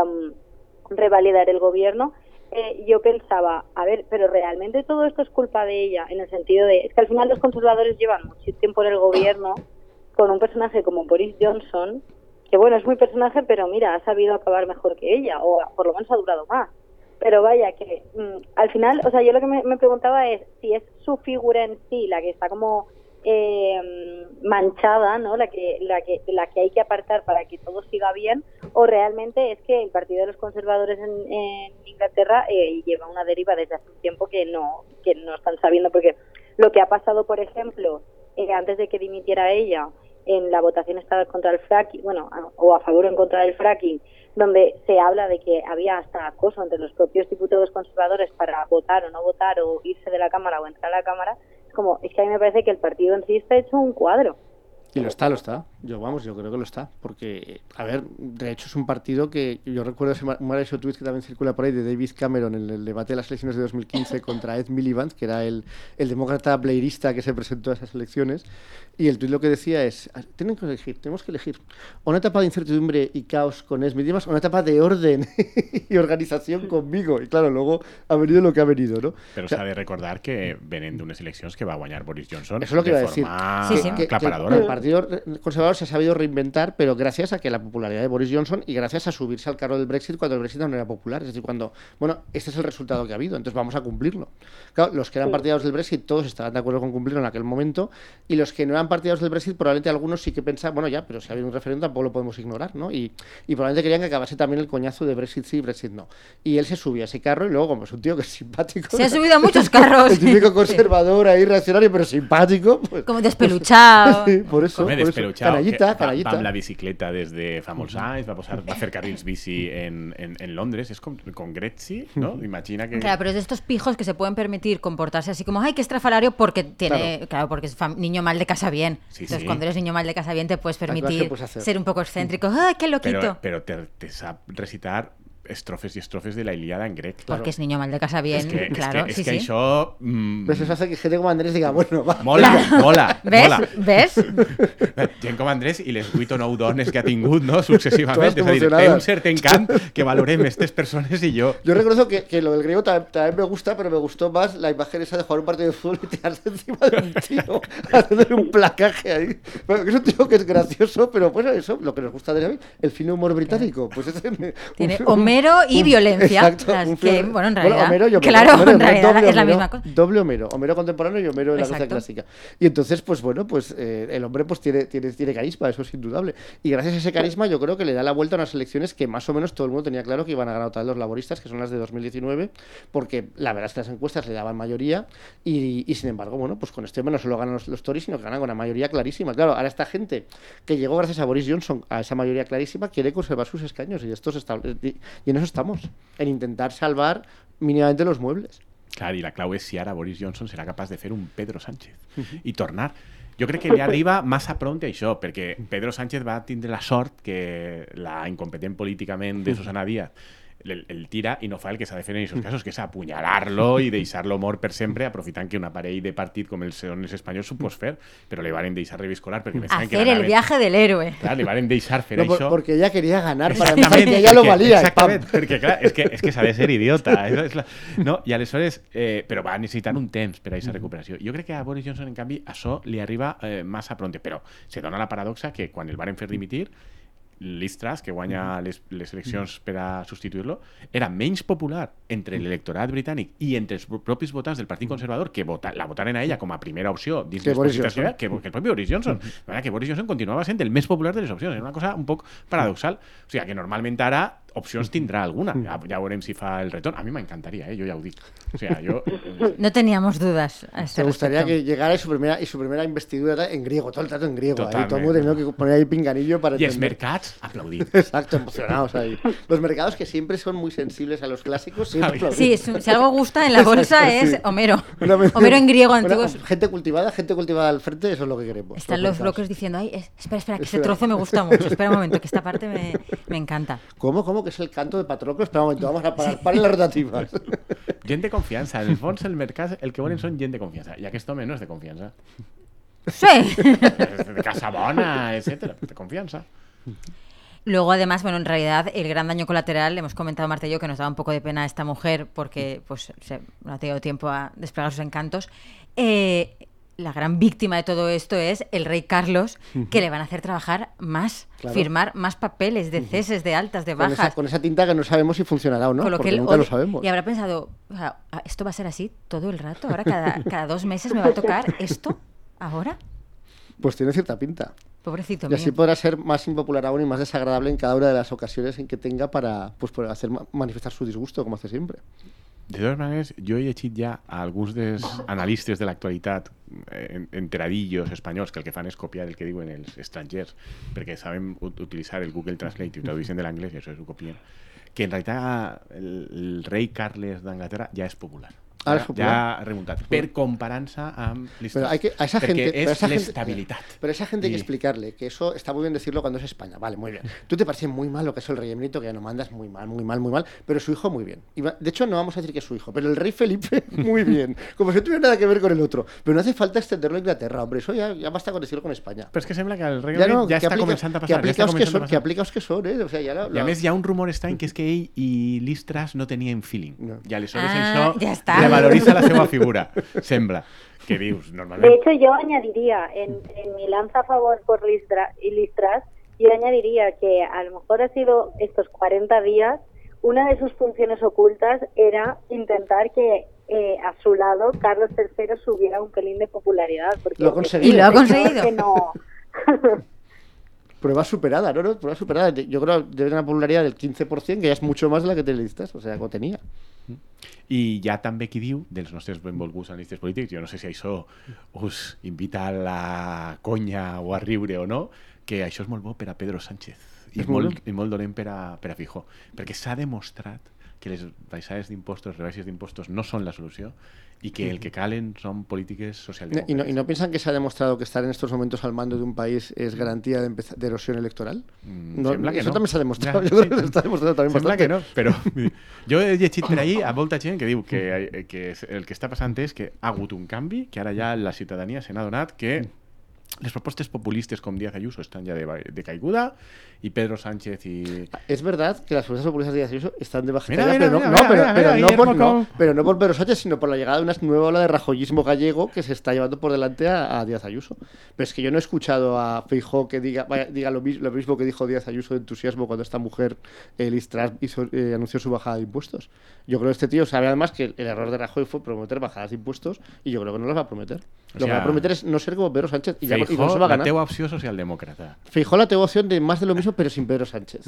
revalidar el gobierno, eh, yo pensaba, a ver, pero realmente todo esto es culpa de ella, en el sentido de, es que al final los conservadores llevan mucho tiempo en el gobierno con un personaje como Boris Johnson, que bueno, es muy personaje, pero mira, ha sabido acabar mejor que ella, o por lo menos ha durado más. Pero vaya, que mm, al final, o sea, yo lo que me, me preguntaba es si es su figura en sí la que está como eh, manchada, ¿no? La que, la que, la que hay que apartar para que todo siga bien, o realmente es que el Partido de los Conservadores en, en Inglaterra eh, lleva una deriva desde hace un tiempo que no, que no están sabiendo, porque lo que ha pasado, por ejemplo, eh, antes de que dimitiera ella, en la votación estaba contra el fracking, bueno, o a favor o en contra del fracking, donde se habla de que había hasta acoso entre los propios diputados conservadores para votar o no votar o irse de la Cámara o entrar a la Cámara, es como, es que a mí me parece que el partido en sí está hecho un cuadro. Y lo está, lo está. Yo, vamos, yo creo que lo está. Porque, a ver, de hecho es un partido que yo recuerdo ese ma- un maravilloso tweet que también circula por ahí de David Cameron en el debate de las elecciones de 2015 (laughs) contra Ed Miliband, que era el, el demócrata blairista que se presentó a esas elecciones. Y el tweet lo que decía es, "Ah, tienen que elegir, tenemos que elegir o una etapa de incertidumbre y caos con Ed Miliband o una etapa de orden (laughs) y organización conmigo. Y claro, luego ha venido lo que ha venido, ¿no? Però O sea, s'ha de recordar que venen d'unes eleccions que va guanyar Boris Johnson Eso es lo que de iba a decir. forma Sí, sí. que- que- aclaparadora. que el Partido Conservador se ha sabido reinventar, pero gracias a que la popularidad de Boris Johnson y gracias a subirse al carro del Brexit cuando el Brexit no era popular. Es decir, cuando, bueno, este es el resultado que ha habido, entonces vamos a cumplirlo. Claro, los que eran partidarios del Brexit, todos estaban de acuerdo con cumplirlo en aquel momento, y los que no eran partidarios del Brexit, probablemente algunos sí que pensaban, bueno, ya, pero si ha habido un referéndum tampoco lo podemos ignorar, ¿no? Y, y probablemente querían que acabase también el coñazo de Brexit sí, Brexit no. Y él se subió a ese carro y luego, como es un tío que es simpático. Se ha subido a muchos (laughs) carros. El típico (laughs) conservador ahí, reaccionario, pero simpático. Pues, Como despeluchado. (laughs) Sí, por eso. Por eso. despelutxau, Canallita, que va, va canallita. la bicicleta des de fa molts anys, va, posar, va fer carrils bici en, en, en Londres, com, com Gretzi, no? Imagina que... Claro, pero es de estos pijos que se pueden permitir comportarse así como, ay, que estrafalario porque tiene, claro, porque es fam- niño mal de casa bien. Sí, Entonces, sí. cuando eres niño mal de casa bien, te puedes permitir hacer. ser un poco excéntrico. Ay, qué loquito. Però, però te, te sap recitar estrofes i estrofes de la Ilíada en grec. Porque es niño mal de casa bien, És que, claro, és que, sí, és que sí. això... Mm, eso hace que gente como Andrés diga, bueno, va. mola, (laughs) mola, ¿Ves? mola. ¿Ves? (laughs) Gent com Andrés i les 8 o 9 dones que ha tingut, no?, successivament. És a dir, té un cert encant que valorem aquestes persones i jo. Yo reconozco que, que lo del griego también, también me gusta, pero me gustó más la imagen esa de jugar un partido de fútbol y tirarse (laughs) encima de un tío, haciéndole un placaje ahí. Bueno, que es un tío que es gracioso, pero pues eso, lo que nos gusta de él, el fino humor británico. Pues ese me- Tiene un- Homero y violencia. Exacto, Las un que, fino- bueno, en realidad. Homero y Homero, (laughs) claro, Homero, en realidad doble es la misma cosa. Doble Homero, Homero contemporáneo y Homero de la Exacto. clásica. Y entonces, pues bueno, pues eh, el hombre pues tiene, tiene, tiene carisma, eso es indudable. Y gracias a ese carisma yo creo que le da la vuelta a unas elecciones que más o menos todo el mundo tenía claro que iban a ganar otra vez los laboristas, que son las de 2019, porque la verdad es que las encuestas le daban mayoría y, y, sin embargo, bueno, pues con este hombre no solo ganan los, los Tories, sino que ganan con una mayoría clarísima. Claro, ahora esta gente que llegó gracias a Boris Johnson a esa mayoría clarísima quiere conservar sus escaños y, estos está, y, y en eso estamos, en intentar salvar mínimamente los muebles. Clar, i la clau és si ara Boris Johnson serà capaç de fer un Pedro Sánchez i tornar. Jo crec que li (laughs) arriba massa pront això, perquè Pedro Sánchez va tindre la sort que la incompetent políticament de Susana Díaz el, el tira i no fa el que s'ha de fer en aquests casos, que és apunyalar-lo i (laughs) deixar-lo mort per sempre, aprofitant que un aparell de partit com els són els espanyols s'ho pots fer, però li varen deixar reviscolar perquè pensaven que Hacer el viaje del héroe. Clar, li varen deixar fer No, por- això. porque ella quería ganar para Exactament, que ella lo perquè- valía. Exactament, perquè clar, és que, és que s'ha de ser idiota. (laughs) Això és la... no? I aleshores, eh, però va necessitar un temps per a aquesta recuperació. Jo crec que a Boris Johnson, en canvi, això li arriba eh, massa pronte, però se dona la paradoxa que quan el varen fer dimitir, Liz Truss, que guanya les, les eleccions per a substituir-lo, era menys popular entre l'electorat britànic i entre els propis votants del Partit Conservador que vota, la votaren a ella com a primera opció dins Que Boris Johnson. que, que el propi Boris Johnson. De manera que Boris Johnson continuava sent el més popular de les opcions. Era una cosa un poc paradoxal. O sigui, que normalment ara opcions tindrà alguna. Ja, ja veurem si fa el retorn. A mi m'encantaria, eh? jo ja ho dic. O jo... eh, (laughs) No teníamos dudas. a este Me gustaría respecto. que llegara y su primera, y su primera investidura en griego, todo el trato en griego. Ahí, todo el mundo Totalmente. tenía que poner ahí pinganillo para els entender. mercats, aplaudit. (laughs) Exacto, emocionados ahí. Los mercados que siempre son muy sensibles a los clásicos, siempre. Sí, si algo gusta en la bolsa Exacto, es sí. Homero. Homero en griego antiguo. gente cultivada, gente cultivada al frente, eso es lo que queremos. Están los mercados. brokers diciendo, ay, es- espera, espera, que ese Espera. trozo me gusta (laughs) mucho. Espera un momento, que esta parte me, me encanta. ¿Cómo? ¿Cómo? Que es el canto de Patroclo. Espera un momento, vamos a parar. Paren las rotativas. (laughs) Gent de confiança. En el fons, el mercat el que volen són gent de confiança. I aquest home no és de confiança. Sí. (laughs) De casa bona, etc. De confiança. Luego, además, bueno, en realidad el gran daño colateral, hemos comentado Marta y yo que nos daba un poco de pena a esta mujer porque pues se, no ha tenido tiempo a desplegar sus encantos. Eh, la gran víctima de todo esto es el rey Carlos, que le van a hacer trabajar más, Claro. firmar más papeles de ceses, de altas, de Con esa, bajas. con esa tinta que no sabemos si funcionará o no, Con lo que porque él nunca lo sabemos. Y habrá pensado, o sea, "Ah, ¿esto va a ser así todo el rato? ¿Ahora cada, (laughs) cada dos meses me va a tocar esto? ¿Ahora? Pues tiene cierta pinta. Pobrecito Y mío. así podrá ser más impopular aún y más desagradable en cada una de las ocasiones en que tenga para pues, hacer ma- manifestar su disgusto, como hace siempre. De totes maneres, jo he llegit ja a alguns dels analistes de l'actualitat (laughs) eh, en- enteradillos espanyols que el que fan és copiar el que diuen els estrangers perquè saben ut- utilitzar el Google Translate i ho tradueixen de l'anglès i això ho copien que en realitat el, el rei Carles d'Anglaterra ja és popular Ara ja, és popular. ja ha remuntat per comparança amb Pero hay que, a esa gente, pero esa gente- l'estabilitat Pero a esa gente hay que explicarle que eso está muy bien decirlo cuando es España. Vale, muy bien. Tú te parece muy mal lo que es el rey emérito, que ya no mandas muy mal, muy mal, muy mal, pero su hijo muy bien. Y va- de hecho, no vamos a decir que es su hijo, pero el rey Felipe (laughs) muy bien. Como si no tuviera nada que ver con el otro. Pero no hace falta extenderlo a Inglaterra, hombre. Eso ya, ya basta con decirlo con España. però és que sembla que el rei Ya, no, ja que està aplica- començant a que passar ja que començant a son, que aplicaos que son, ¿eh? O sea, ya lo- I a lo- més hi ha un rumor estrany que és que ell i Liz Truss no tenien feeling. No. I aleshores Ah, això ja està. Revaloritza la seva figura, sembla. Que dius, De normalment... hecho, yo añadiría, en, en mi lanza a favor por Liz Tra- y Liz Truss, yo añadiría que a lo mejor ha sido estos 40 días, una de sus funciones ocultas era intentar que eh, a su lado Carlos III subiera un pelín de popularidad. Porque Lo ha conseguido. Y lo ha conseguido. que no- (laughs) Prueba superada, ¿no? no prueba superada. Yo creo que debe tener una popularidad del 15%, que ya es mucho más de la que te listas, o sea, que tenía. I hi ha també qui diu, dels nostres benvolguts analistes polítics, jo no sé si això us invita a la conya o a riure o no, que això és molt bo per a Pedro Sánchez. I És molt i molt dolent per a, per a Fijó, perquè s'ha demostrat que les baixades d'impostos, rebaixes d'impostos no són la solució i que el que calen són polítiques Y socialdemòcrates. no, ¿Y no piensan que se ha demostrado que estar en estos momentos al mando de un país es garantía de, de erosión electoral? Mm, No, sembla que eso no. también se ha demostrado. Ja, Yo creo sí. que se está demostrando también Sembla bastante. que no, dir, (laughs) jo he llegit per ahir a molta gent que diu que, eh, que el que està passant és que ha hagut un canvi, que ara ja la ciutadania se n'ha donat que les propostes populistes com Díaz Ayuso estan ja de, de caiguda i Pedro Sánchez i... Es verdad que las fuerzas populistas de Díaz Ayuso están de baja pero, no, por, Pedro Sánchez, sino por la llegada de una nueva ola de rajoyismo gallego que se está llevando por delante a, a Díaz Ayuso. Pero es que yo no he escuchado a Feijó que diga, vaya, diga lo, mis- lo mismo que dijo Díaz Ayuso de entusiasmo cuando esta mujer, eh, Liz hizo- eh, anunció su bajada de impuestos. Yo creo que este tío sabe además que el error de Rajoy fue prometer bajadas de impuestos y yo creo que no las va a prometer. O lo que va sea, a prometer es no ser como Pedro Sánchez y, ya, eso va a la ganar. teua opció socialdemòcrata. Feijó la tengo opción de más de lo mismo, pero sin Pedro Sánchez.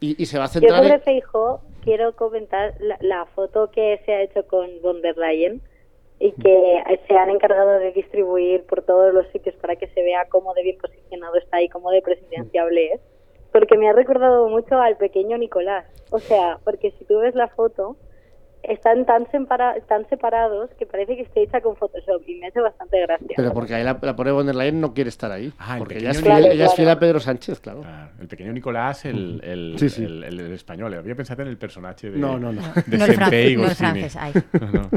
y, y se va a Yo centrar sobre en... Feijó quiero comentar la, la foto que se ha hecho con von der Leyen y que se han encargado de distribuir por todos los sitios para que se vea cómo de bien posicionado está y cómo de presidenciable es. Porque me ha recordado mucho al pequeño Nicolás. O sea, porque si tú ves la foto, están tan, separa- tan separados que parece que esté hecha con Photoshop y me hace bastante gracia. Pero porque ahí la, la pobre von der Leyen no quiere estar ahí. Ah, porque pequeño ella es, fiel, ella es Claro, fiel a claro. Pedro Sánchez, claro. Claro, el pequeño Nicolás, el, el, Sí, sí. el- el- el español. Había pensado en el personaje de, No, no, no. de no francés, ay. No, no.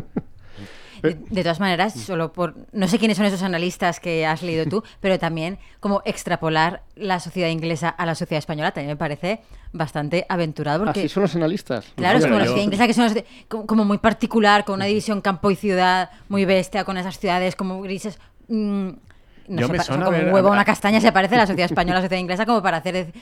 De, todas maneras, solo por. No sé quiénes son esos analistas que has leído tú, (laughs) pero también como extrapolar la sociedad inglesa a la sociedad española también me parece bastante aventurado. Porque, Así son los analistas. Claro, es como la sociedad inglesa que una sociedad como, muy particular, con una división campo y ciudad muy bestia, con esas ciudades como grises. mm, no Yo me suena como ver- un huevo a una castaña se parece a la sociedad española a la sociedad inglesa como para hacer...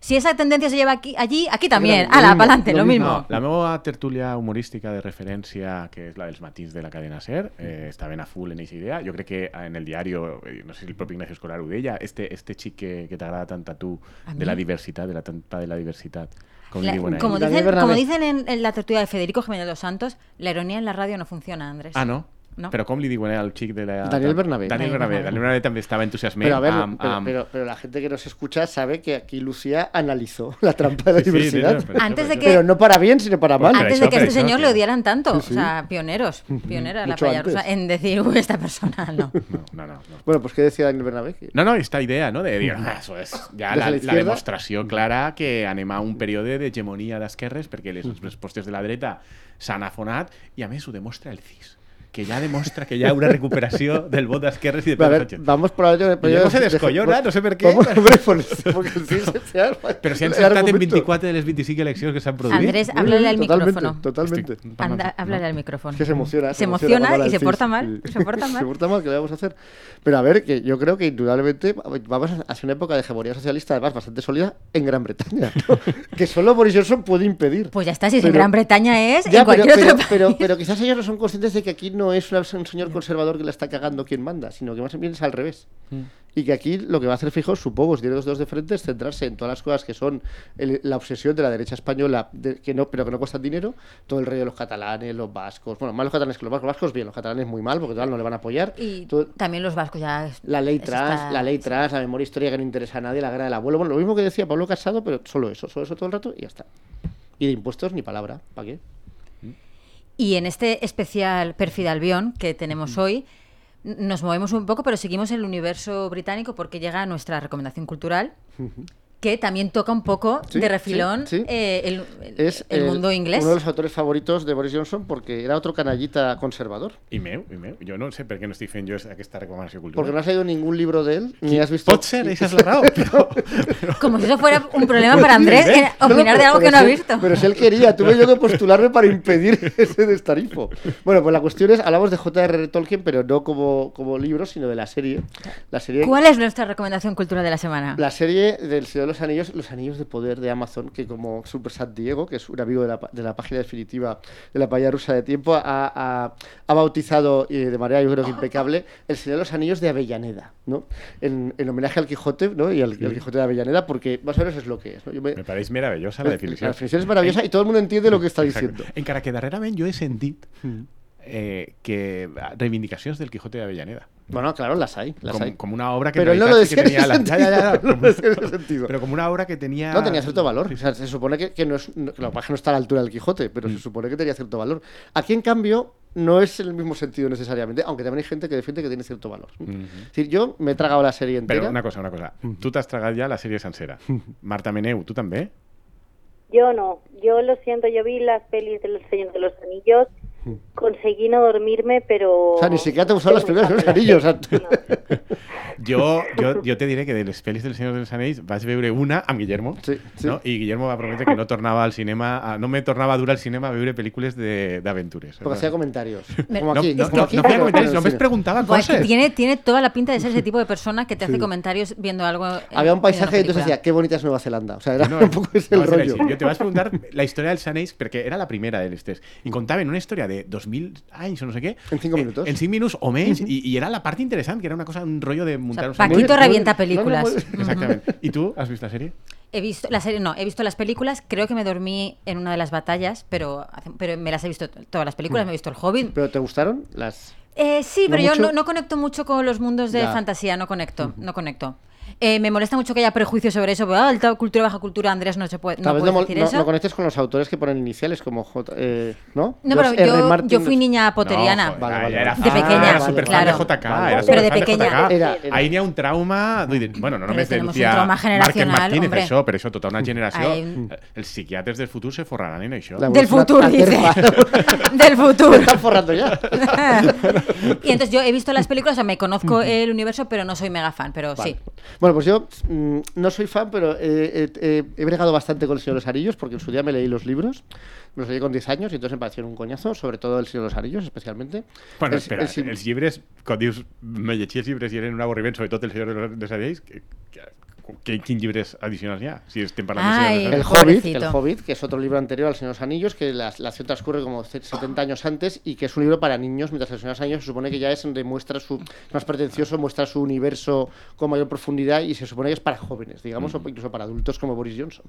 Si esa tendencia se lleva aquí, allí, aquí también. Lo ¡Hala, mismo, para adelante! lo Lo mismo. No, la meva tertúlia humorística de referència, que és la dels matins de la cadena SER, eh, està ben a full en aquesta idea. Jo crec que en el diari, eh, no sé si el propi Ignacio Escolar deia, este, este xic que, que t'agrada tant a tu, A de la mi? diversitat, de la tanta de la diversitat. Com La- como, dicen, como dicen en, en la tertulia de Federico Jiménez dos Santos, la ironía en la radio no funciona, Andrés. Ah, no? No. Però com li diuen al xic de la... Daniel Bernabé. Daniel Daniel Bernabé. Bernabé. Daniel Bernabé també estava entusiasmat Pero a ver, amb- pero, amb- pero, pero la gente que nos escucha sabe que aquí Lucía analizó (laughs) la trampa de la Sí, sí, diversidad. no, Antes de que- Pero no para bien, sino para mal. Antes eso, de que este eso, señor que- le odiaran tanto. Sí, sí. O sea, pioneros. Pionera la playa rusa en decir, uy, esta persona no. (laughs) No, no, no. no. Bueno, pues ¿qué decía Daniel Bernabé? No, no, esta idea, no?, de dir, ah, això és ja la, la la izquierda. demostració clara que anem a un període d'hegemonia d'esquerres perquè les respostes de la dreta s'han afonat i, a més, ho demostra el CIS que ja demostra que hi ha una recuperació (laughs) del vot d'esquerres i de Pedro Sánchez. vamos por ello. Y luego se descollona, no sé por qué. Vamos, hombre, por eso, (laughs) porque sí, se- se ha- Però si han saltat en argumento. 24 de les 25 eleccions que s'han produït. Andrés, háblale al micrófono. Totalmente. Anda, háblale al micrófono. Que se emociona. Se emociona y se porta mal. Se porta (laughs) se mal. porta mal, ¿qué le vamos a hacer? Pero a ver, que yo creo que indudablemente vamos hacia una época de hegemonía socialista, además bastante sólida, en Gran Bretaña. ¿no? que solo Boris Johnson puede impedir. Pues ya está, si es Pero- en Gran Bretaña es, en cualquier pero, otro pero, país. pero, pero quizás ellos no son conscientes de que aquí no es una- un señor conservador que le está cagando quien manda, sino que más bien es al revés. Mm. Y que aquí lo que va a hacer Fijo, supongo, si tiene los dos de frente, es centrarse en todas las cosas que son el- la obsesión de la derecha española, de- que no, pero que no cuestan dinero, todo el rollo de los catalanes, los vascos, bueno, más los catalanes que los vascos, los vascos bien, los catalanes muy mal, porque total no le van a apoyar. Y Todo- también los vascos ya... la ley trans, está- la ley trans, la memoria histórica que no interesa a nadie, la guerra del abuelo, bueno, lo mismo que decía Pablo Casado, pero solo eso, solo eso todo el rato y ya está. Y de impuestos ni palabra, ¿para qué? Y en este especial Perfil Albión que tenemos hoy, nos movemos un poco, pero seguimos en el universo británico porque llega nuestra recomendación cultural, que también toca un poco Sí, de refilón sí, sí. eh, el, el- Es el mundo inglés. Uno de los autores favoritos de Boris Johnson porque era otro canallita conservador. I meu, meu. Jo no sé per què no estic fent jo aquesta recomanació cultural. Porque no has leído ningún libro de él, ni has visto. Pot ser, esa la raó, (laughs) però... Como si eso fuera un problema para Andrés ¿eh? en opinar de algo que no ha visto. Pero si él quería, tuve yo que (laughs) postularme para impedir ese destarifo. Bueno, pues la cuestión es, hablamos de J.R.R. Tolkien, pero no como, como libro, sino de la serie. La serie, ¿Cuál es nuestra recomendación cultural de la semana? la serie del Señor los Anillos, Los Anillos de Poder de Amazon, que como Super Sat Diego, que es un amigo de la, de la página definitiva de la paella rusa de tiempo, ha, ha- ha bautizado eh, de manera yo creo que impecable El Señor de los Anillos de Avellaneda, ¿no? En, en homenaje al Quijote, ¿no? Y al, al Quijote de Avellaneda, porque más o menos es lo que es. ¿no? Yo me- Me pareix meravellosa la definició. La definición es maravillosa y todo el mundo entiende lo que está diciendo. Encara que darrerament jo he sentit eh, que reivindicacions del Quijote de Avellaneda. Bueno, claro, las hay. Las Com, hay. com una obra que Pero no lo decía que en ese La... Sentido, (laughs) no lo decía en ese sentido. Però com una obra que tenia... No tenía cierto valor. O sea, se supone que, que no es. no- que la página no está a la altura del Quijote, pero se supone que tenía cierto valor. Aquí, en cambio, no es el mismo sentido necesariamente, aunque también hay gente que defiende que tiene cierto valor. Es decir, yo me he tragado la serie entera. Però una cosa, una cosa. Tu t'has tragat ja la sèrie sencera. Marta Meneu, tu també? Yo no, yo lo siento, yo vi las pelis del Señor de los Anillos, conseguí no dormirme, pero... O sea, ni siquiera te gustaron las primeras de los anillos. No. Jo, jo, jo te diré que de les pel·lis del Senyor dels Anells vaig veure una amb Guillermo, Sí, sí. No? i Guillermo va prometre que no tornava al cinema, a, no me tornava a dur al cinema a veure pel·lícules de- d'aventures. Porque hacía comentarios. Me- (laughs) Como No, aquí. no, como no, aquí, pero es que coses. tiene, tiene toda la pinta de ser ese tipo de persona que te hace comentarios viendo algo. en- Había un paisaje y entonces decía, qué bonita es Nueva Zelanda. O sea, era No, un poco ese no el rollo. Jo te vaig preguntar la història dels anells perquè era la primera de les tres. I contaven una història de 2.000 anys o no sé què. En cinco eh, minutos. En 5 minuts o menys. i, I era la part interessant, que era una cosa, un rollo de O muntar sea, Paquito revienta bien. No, no, películas. muy bien. Exactament. I tu has vist la sèrie? He visto la serie, no, he visto las películas. Creo que me dormí en una de las batallas, pero, pero me las he visto todas las películas. Me he visto El Hobbit. ¿Pero te gustaron las...? Eh, sí, ¿No pero yo no, no conecto mucho con los mundos de Ya. fantasía. No conecto, no conecto. Eh, me molesta mucho que haya prejuicios sobre eso. pero, Ah, alta cultura, baja cultura, Andrés, no se puede, no vez puedes no, decir no- eso. no conectes con los autores que ponen iniciales como J, eh, ¿no? No, R. yo, Martin, yo fui niña potteriana. No, joder, Vale, vale, era. De fan, pequeña, era súper fan claro. de JK. Vale, era Pero de pequeña. JK. Era- era- Ahí ha un trauma... Bueno, no Però només de tenemos un trauma generacional, Martínez, hombre. això, per això, tota una generació... Ai. Els psiquiatres del futur se forraran en això. Del futuro, a- dice. (laughs) Del futuro. Me están forrando ya. (laughs) y entonces yo he visto las películas, o sea, me conozco el universo, pero no soy mega fan, pero Vale. sí. Bueno, pues yo mm, no soy fan, pero eh, eh, he bregado bastante con El Señor de los Anillos, porque en su día me leí los libros. Me los leí con 10 años y entonces me parecieron un coñazo, sobre todo El Señor de los Anillos, especialmente. Bueno, El- espera, el sim- els llibres, quan dius llegir els llibres i eren un avorriment, sobretot el Senyor de les Anells, que, que, que, quins llibres addicionals hi ha? Si estem parlant Ai, de El Hobbit, el Hobbit, que es otro libro anterior al Señor de los Anillos, que la, la acción transcurre como ce- 70 años antes y que es un libro para niños, mientras el Señor de los Anillos se supone que ya es donde muestra su más pretencioso, muestra su universo con mayor profundidad y se supone que es para jóvenes, digamos, o incluso para adultos como Boris Johnson.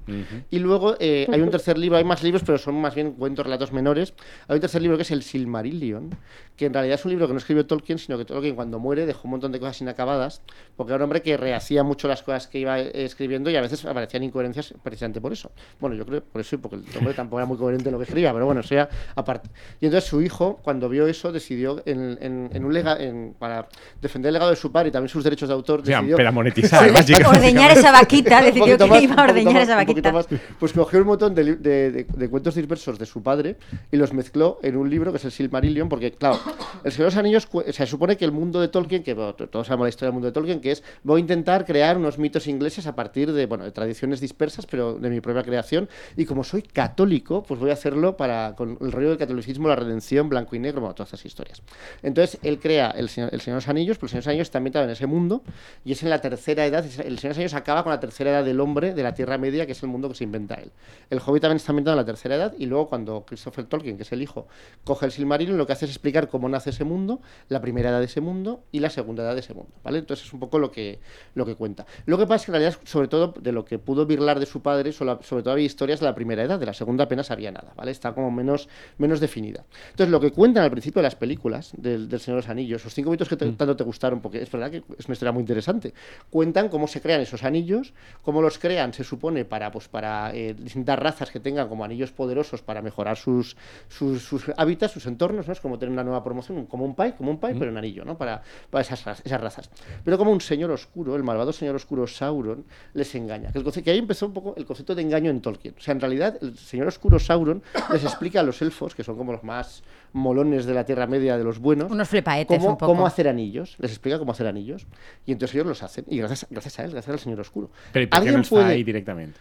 Y luego eh, hay un tercer libro, hay más libros, pero son más bien cuentos, relatos menores. Hay un tercer libro que es el Silmarillion, que en realidad es un libro que no escribió Tolkien, sino que Tolkien cuando muere dejó un montón de cosas inacabadas, porque era un hombre que rehacía mucho las cosas que iba eh, escribiendo y a veces aparecían incoherencias precisamente por eso. Bueno, yo creo por eso y porque el hombre tampoco era muy coherente en lo que escribía, pero bueno, eso ya aparte. Y entonces su hijo, cuando vio eso, decidió en, en- en un lega, en- para defender el legado de su padre y también sus derechos de autor, decidió per a monetitzar, (laughs) bàsicament. Ordeñar esa vaquita, decidió que más, iba a ordeñar más, esa vaquita. más. Pues cogió un montón de, de- de- de cuentos dispersos de su padre y los mezcló en un libro que es el Silmarillion, porque, claro, El Señor de los Anillos se supone que el mundo de Tolkien, que bueno, todos sabemos la historia del mundo de Tolkien, que es voy a intentar crear unos mitos ingleses a partir de, bueno, de tradiciones dispersas, pero de mi propia creación. Y como soy católico, pues voy a hacerlo para con el rollo del catolicismo, la redención, blanco y negro, bueno, todas esas historias. Entonces, él crea el Señor, el Señor de los Anillos, pero el Señor de los Anillos está ambientado en ese mundo y es en la tercera edad. El Señor de los Anillos acaba con la tercera edad del hombre de la Tierra Media, que es el mundo que se inventa él. El Hobbit también está ambientado en la tercera edad y luego cuando Christopher Tolkien, que es el hijo, coge el Silmarillion, lo que hace es explicar cómo nace ese mundo, la primera edad de ese mundo y la segunda edad de ese mundo, ¿vale? Entonces es un poco lo que, lo que cuenta. Lo que pasa es que en realidad, sobre todo de lo que pudo birlar de su padre, sobre todo había historias de la primera edad, de la segunda apenas había nada, ¿vale? Está como menos, menos definida. Entonces lo que cuentan al principio de las películas del, del Señor de los Anillos, esos cinco minutos que te- tanto te gustaron, porque es verdad que es una historia muy interesante, cuentan cómo se crean esos anillos, cómo los crean, se supone, para, pues, para eh, distintas razas que tengan como anillos poderosos para mejorar sus, sus, sus hábitats, sus entornos, ¿no? Es como tener una nueva promoción, como un pai, como un pai, pero en anillo, ¿no? Para, para esas, esas razas. Pero como un señor oscuro, el malvado señor oscuro Sauron, les engaña. Que, el conce- que ahí empezó un poco el concepto de engaño en Tolkien. O sea, en realidad, el señor oscuro Sauron (coughs) les explica a los elfos, que son como los más molones de la Tierra Media, de los buenos, Unos flipaetes cómo, un poco. cómo hacer anillos. Les explica cómo hacer anillos. Y entonces ellos los hacen. Y gracias, gracias a él, gracias al señor oscuro. Però i per què ¿Alguien no puede- ahí directament?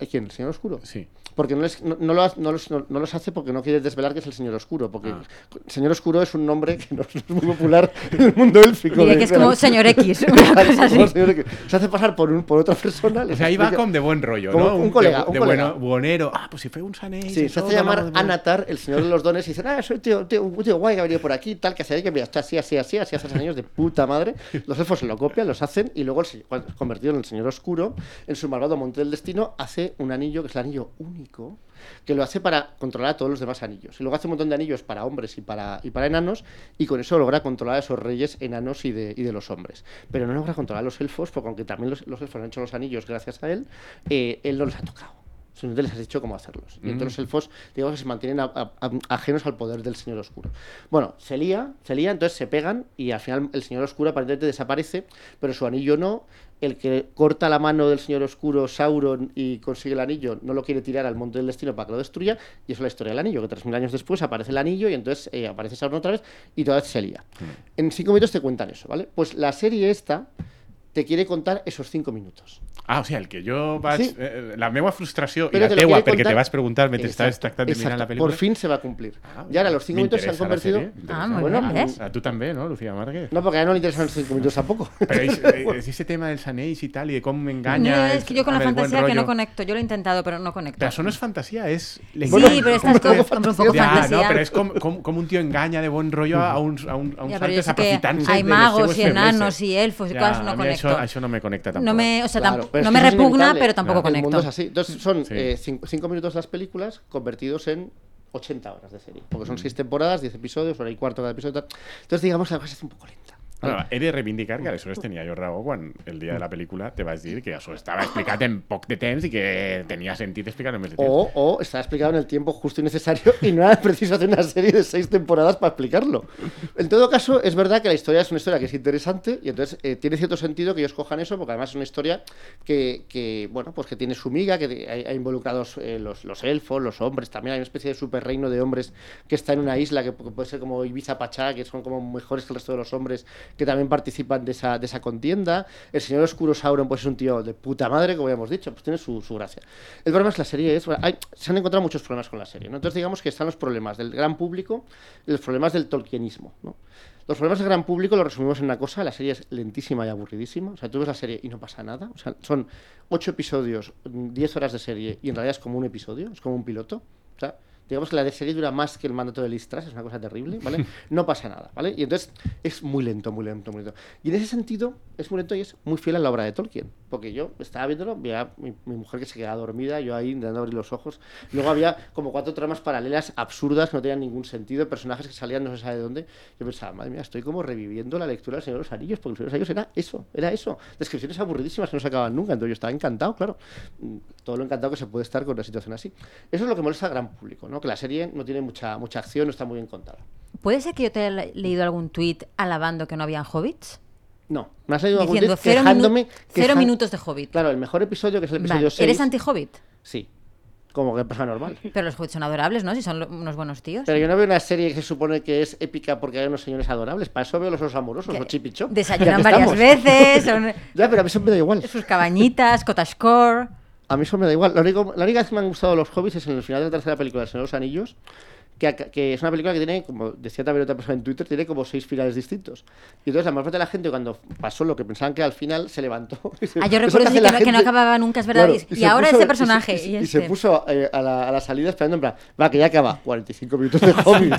¿Eh, ¿Quién? ¿El señor oscuro? Sí. Porque no, les- no, no lo ha- no los, no- no los hace porque no quiere desvelar que es el señor oscuro. Porque Ah. el señor oscuro es un nombre que no es muy popular (laughs) en el mundo élfico. Diré que es como señor X, (laughs) una cosa así. Como señor X. Se hace pasar por, un, por otra persona. O sea, ahí va com de buen rollo, Como ¿no? un colega, de, un de colega. bueno, buonero. Ah, pues si fue un anells... Sí, se hace llamar Anatar, el señor de los dones, y dicen, ah, soy tío, tío, un tío guay que ha venido por aquí, tal, que hace ahí, que mira, está así, así, así, así, hace años de puta madre. Los elfos se lo copian, los hacen, y luego, el convertido en el señor oscuro, en su malvado monte del destino, hace un anillo, que es el anillo único, que lo hace para controlar a todos los demás anillos. Y luego hace un montón de anillos para hombres y para, y para enanos, y con eso logra controlar a esos reyes enanos y de, y de los hombres. Pero no logra controlar a los elfos, porque aunque también los, los elfos han hecho los anillos gracias a él, eh, él no les ha tocado. Les has dicho cómo hacerlos. Y entonces los elfos, digamos que se mantienen a- a- a- ajenos al poder del Señor Oscuro. Bueno, se lía, se lía, entonces se pegan y al final el Señor Oscuro aparentemente desaparece, pero su anillo no. El que corta la mano del Señor Oscuro, Sauron, y consigue el anillo, no lo quiere tirar al monte del destino para que lo destruya. Y eso es la historia del anillo, que tres mil años después aparece el anillo y entonces eh, aparece Sauron otra vez y toda vez se lía. En cinco minutos te cuentan eso, ¿vale? Pues la serie esta te quiere contar esos cinco minutos. Ah, o sigui, el que jo vaig... Sí. Eh, la meva frustració Pero i la te teua, perquè contar- te vas preguntar mentre Exacto, estaves tractant de mirar la pel·lícula... Por fin se va a cumplir. Ah, y ahora los cinco minutos se han convertido. Ah, muy Bueno, bien, ¿ves? A tu també, no, Lucía Márquez? No, porque a ella no le interesan los cinco minutos tampoco. Però és, (laughs) eh, és ese tema dels anells i tal, i de com m'enganya... No, el- es que yo con la buen fantasía que no rollo. conecto. Yo lo he intentado, pero no conecto. Però això no és fantasia, és... Sí, Bueno, pero como cosas, hombre, un poco Ja, fantasía. no, però és com, com, com un tio enganya de bon rotllo a uns, a un, a pero yo altres aprofitant-se hay de les magos y enanos y elfos y Ja, cosas, no conecto. Això, això no me conecta tampoc. No me, o sea, Claro, pero no me repugna, pero tampoco Claro, El mundo conecto. es así. Entonces son Sí. eh, cinco, cinco minutos las películas convertidos en 80 horas de serie. Porque son seis temporadas, 10 episodios, hora y cuarto cada episodio. tal. Entonces digamos que la cosa es un poco lenta. Bueno, he de reivindicar que aleshores tenia jo raó quan el dia de la pel·lícula te vaig dir que això estava explicat en poc de temps i que tenia sentit explicar en més de temps. O, o está explicado en el tiempo justo y necesario y no era preciso hacer una serie de seis temporadas para explicarlo. En todo caso, es verdad que la historia es una historia que es interesante y entonces eh, tiene cierto sentido que ellos cojan eso porque además es una historia que, que, bueno, pues que tiene su miga, que hay involucrados eh, los, los elfos, los hombres, también hay una especie de super reino de hombres que está en una isla que pu- puede ser como Ibiza Pachá, que son como mejores que el resto de los hombres que también participan de esa, de esa contienda. El señor Oscuro Sauron pues es un tío de puta madre, como ya hemos dicho, pues tiene su, su gracia. El problema es la serie es, hay- se han encontrado muchos problemas con la serie, ¿no? Entonces digamos que están los problemas del gran público y los problemas del tolkienismo. Los problemas del gran público lo resumimos en una cosa, la serie es lentísima y aburridísima, o sea, tú ves la serie y no pasa nada, o sea, son ocho episodios, mm, 10 horas de serie y en realidad es como un episodio, es como un piloto, o sea, digamos que la serie dura más que el mandato de Listras, es una cosa terrible, ¿vale? (laughs) No pasa nada, ¿vale? Y entonces es muy lento, muy lento, muy lento. Y en ese sentido es muy lento y es muy fiel a la obra de Tolkien, porque yo estaba viéndolo, veía mi, mi mujer que se quedaba dormida, yo ahí intentando abrir los ojos, luego había como cuatro tramas paralelas absurdas que no tenían ningún sentido, personajes que salían no se sabe de dónde. Yo pensaba, madre mía, estoy como reviviendo la lectura del Señor de los Anillos, porque el Señor de los Anillos era eso, era eso. Descripciones aburridísimas que no se acaban nunca, entonces yo estaba encantado, claro. Todo lo encantado que se puede estar con una situación así. Eso es lo que molesta al gran público, ¿no? Que la serie no tiene mucha, mucha acción, no está muy bien contada. ¿Puede ser que yo te haya le- leído algún tuit alabando que no habían hobbits? No, me has leído algún Diciendo tuit cero, quejándome, minu- cero queja- minutos de hobbit. Claro, el mejor episodio, que es el episodio Vale. 6. ¿Eres anti-hobbit? Sí, como que persona normal. Pero los hobbits son adorables, ¿no? Si son unos buenos tíos. Pero yo no veo una serie que se supone que es épica porque hay unos señores adorables. Para eso veo los osos amorosos, los chipichó. Desayunan varias veces, son (laughs) Ya, pero a mí me da igual. sus cabañitas, cottagecore. A mí eso me da igual. La única vez que me han gustado los hobbits es en el final de la tercera película, El Señor de los Anillos, que, que es una película que tiene, como decía también otra persona en Twitter, tiene como seis finales distintos. Y entonces la mayor parte de la gente, cuando pasó lo que pensaban que al final, se levantó. (laughs) Ah, yo recuerdo sí que no, que no acababa nunca, es verdad. Claro, y, y se ahora puso- este y personaje. Y, se- y y se este. puso eh, a, la, a la salida esperando en plan, va, que ya acaba. 45 minutos de (laughs) Hobbit.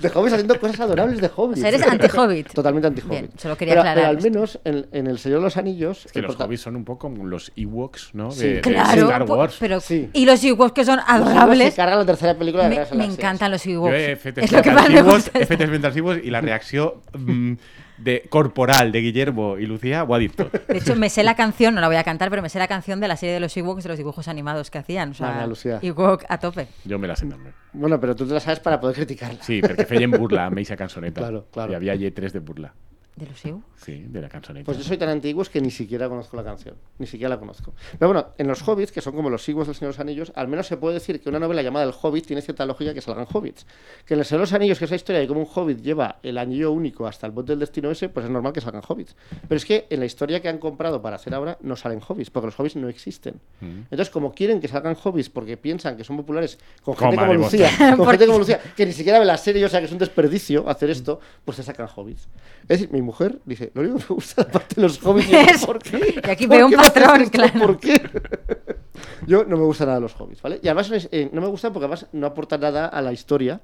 de Hobbit haciendo cosas adorables de Hobbit. O sea, eres anti-Hobbit. Totalmente anti-Hobbit. Solo quería pero, aclarar pero al menos en, en El Señor de los Anillos. Es que los hobbies son un poco como los Ewoks, ¿no? Sí. De, de Claro, Star po- Wars. pero Sí. y los Ewoks que son (laughs) adorables. Se carga la tercera película de Me, Me encantan los he fet Es lo que más me Ewoks, gusta. i la reacció mm, de, corporal de Guillermo y Lucía ho ha dit tot. De hecho, me sé la canción, no la voy a cantar, pero me sé la canción de la serie de los Ewoks de los dibujos animados que hacían. O sea, Lucía. Ewok a tope. Jo me la sé també. Bueno, pero tú te la sabes para poder criticarla. Sí, perquè feien burla amb eixa cançoneta. Claro, claro. Hi havia lletres de burla. ¿De los Ewoks? Sí, de la cançoneta. Pues yo soy tan antiguo que ni siquiera conozco la canción. Ni siquiera la conozco. Pero bueno, en los hobbits, que son como los siglos del Señor de los Anillos, al menos se puede decir que una novela llamada El Hobbit tiene cierta lógica que salgan hobbits. Que en el Señor de los Anillos, que es la historia de cómo un hobbit lleva el anillo único hasta el bote del destino ese, pues es normal que salgan hobbits. Pero es que en la historia que han comprado para hacer ahora no salen hobbits, porque los hobbits no existen. Entonces, como quieren que salgan hobbits porque piensan que son populares con gente Coma como Lucía, con gente como (laughs) Lucía, que ni siquiera ve la serie, o sea que es un desperdicio hacer esto, pues se sacan hobbits. Es decir, mi mujer dice, lo único que me gusta (laughs) aparte de los hobbits, y yo. ¿por qué? Y aquí ¿Por veo un patrón, claro. ¿Por qué? (laughs) Yo no me gusta nada los hobbits, ¿vale? Y además eh, no me gustan porque además no aportan nada a la historia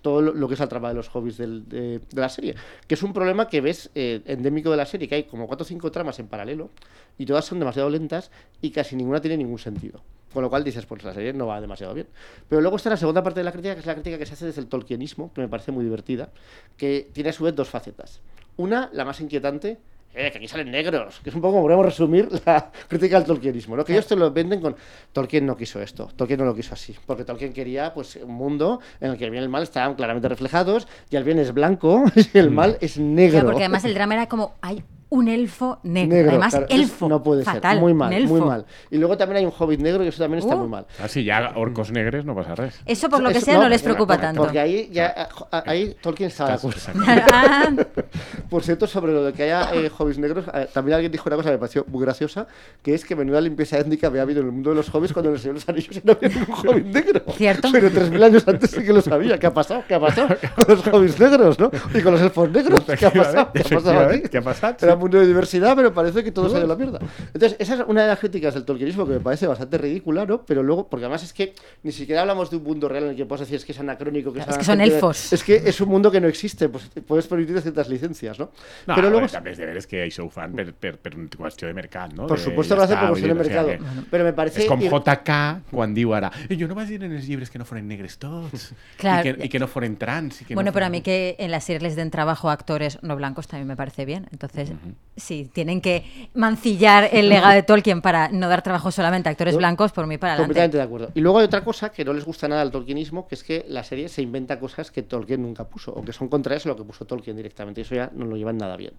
todo lo, lo que es la trama de los hobbies del- de, de la serie. Que es un problema que ves eh, endémico de la serie, que hay como cuatro o cinco tramas en paralelo y todas son demasiado lentas y casi ninguna tiene ningún sentido. Con lo cual dices, pues la serie no va demasiado bien. Pero luego está la segunda parte de la crítica, que es la crítica que se hace desde el tolkienismo, que me parece muy divertida, que tiene a su vez dos facetas. Una, la más inquietante, eh, que aquí salen negros, que es un poco como podemos resumir (laughs) la crítica al tolkienismo, ¿no? Que ellos te lo venden con Tolkien no quiso esto, Tolkien no lo quiso así, porque Tolkien quería pues un mundo en el que el bien y el mal estaban claramente reflejados y el bien es blanco (laughs) y el mal es negro. Claro, porque además el drama era como, hay un elfo negro. Negro, además, claro, elfo. no puede fatal, ser, muy mal, muy mal. Y luego también hay un hobbit negro y eso también está Uh. muy mal. Ah, si hi ha orcos negres no passa res. Eso por lo que Eso- sea no, les porque- preocupa tanto. Porque ahí ya ah, ahí Tolkien. Ah, (laughs) (laughs) Por cierto, sobre lo de que haya eh, hobbies negros, eh, también alguien dijo una cosa que me pareció muy graciosa, que es que menuda limpieza étnica había habido en el mundo de los hobbies cuando en el Señor de los Anillos no había ningún hobbit negro. Cierto. Pero 3.000 años antes sí que lo sabía. ¿Qué ha pasado? ¿Qué ha pasado (laughs) con los hobbies negros, no? Y con los elfos negros. ¿Qué ha pasado? ¿Qué ha pasado què ha passat? Mundo de diversidad, pero parece que todo se ha ido a la mierda. Entonces, esa es una de las críticas del tolkienismo que me parece bastante ridícula, ¿no? Pero luego, porque además es que ni siquiera hablamos de un mundo real en el que puedas decir es que es anacrónico, que Claro, es, es que son elfos. Es que es un mundo que no existe, pues puedes permitir ciertas licencias, ¿no? No, pero luego, també és de veres que això ho fan per, per, per una qüestió de mercat, no? por supuesto, lo hace por cuestión de mercado. Pero me parece. Com ir- JK quan diu ara "Eh, jo no vaig dir en els llibres que no foren negres tots Claro. i, que, i que no foren trans i que Bueno, no pero a mí que en las series les den trabajo a actores no blancos también me parece bien. Entonces, si tienen que mancillar el legado de Tolkien para no dar trabajo solamente a actores blancos, por mí para Completamente adelante. de acuerdo. Y luego hay otra cosa que no les gusta nada al tolkienismo, que es que la serie se inventa cosas que Tolkien nunca puso, o que son contrarias a lo que puso Tolkien directamente, y eso ya no lo llevan nada bien.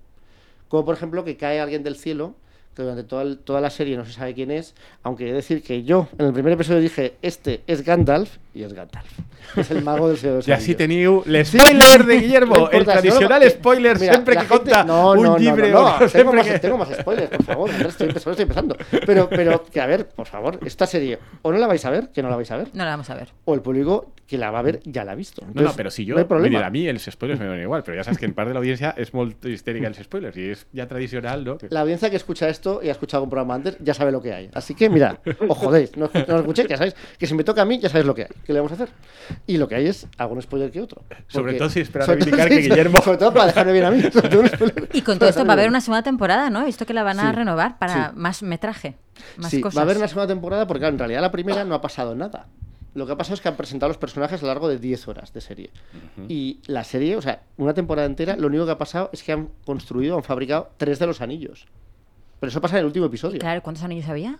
Como por ejemplo que cae alguien del cielo, que durante toda, el- toda la serie no se sabe quién es, aunque he de decir que yo en el primer episodio dije, este es Gandalf, y es Gandalf. Es el mago del Señor de los (laughs) I així Anillos. teniu l'espoiler de Guillermo, No el tradicional no spoiler Mira, sempre la que gente- conta no, un no, no, no, no, tengo, más, que... tengo más spoilers, por favor. Estoy, empezando, estoy empezando. Pero, pero, que a ver, por favor, esta serie, o no la vais a ver, que no la vais a ver, No la vamos a ver. o el público que la va a ver ya la ha visto. No, no, Entonces, però si jo... No hay problema. a mi els spoilers me donen igual, però ja saps que en part de l'audiència és molt histèrica els spoilers i és ja tradicional, no? La audiencia que escucha esto y ha escuchado algún programa antes ya sabe lo que hay. Así que, mira, os jodéis, no, no os escuchéis, ya sabéis que si me toca a mí, ya sabéis lo que hay. ¿Qué le vamos a hacer? Y lo que hay es algún spoiler que otro. Sobre Porque- todo si esperas sobre todo reivindicar que Guillermo- Sobre todo para dejarme bien a mí. sobre un Y con para todo esto va a haber una segunda temporada, ¿no? He visto que la van a Sí, renovar para sí. más metraje, más sí, cosas. va a haber una segunda temporada porque, claro, en realidad la primera no ha pasado nada. Lo que ha pasado es que han presentado los personajes a lo largo de 10 horas de serie. Y la serie, o sea, una temporada entera, lo único que ha pasado es que han construido, han fabricado tres de los anillos. Pero eso pasa en el último episodio. Claro, ¿cuántos anillos había?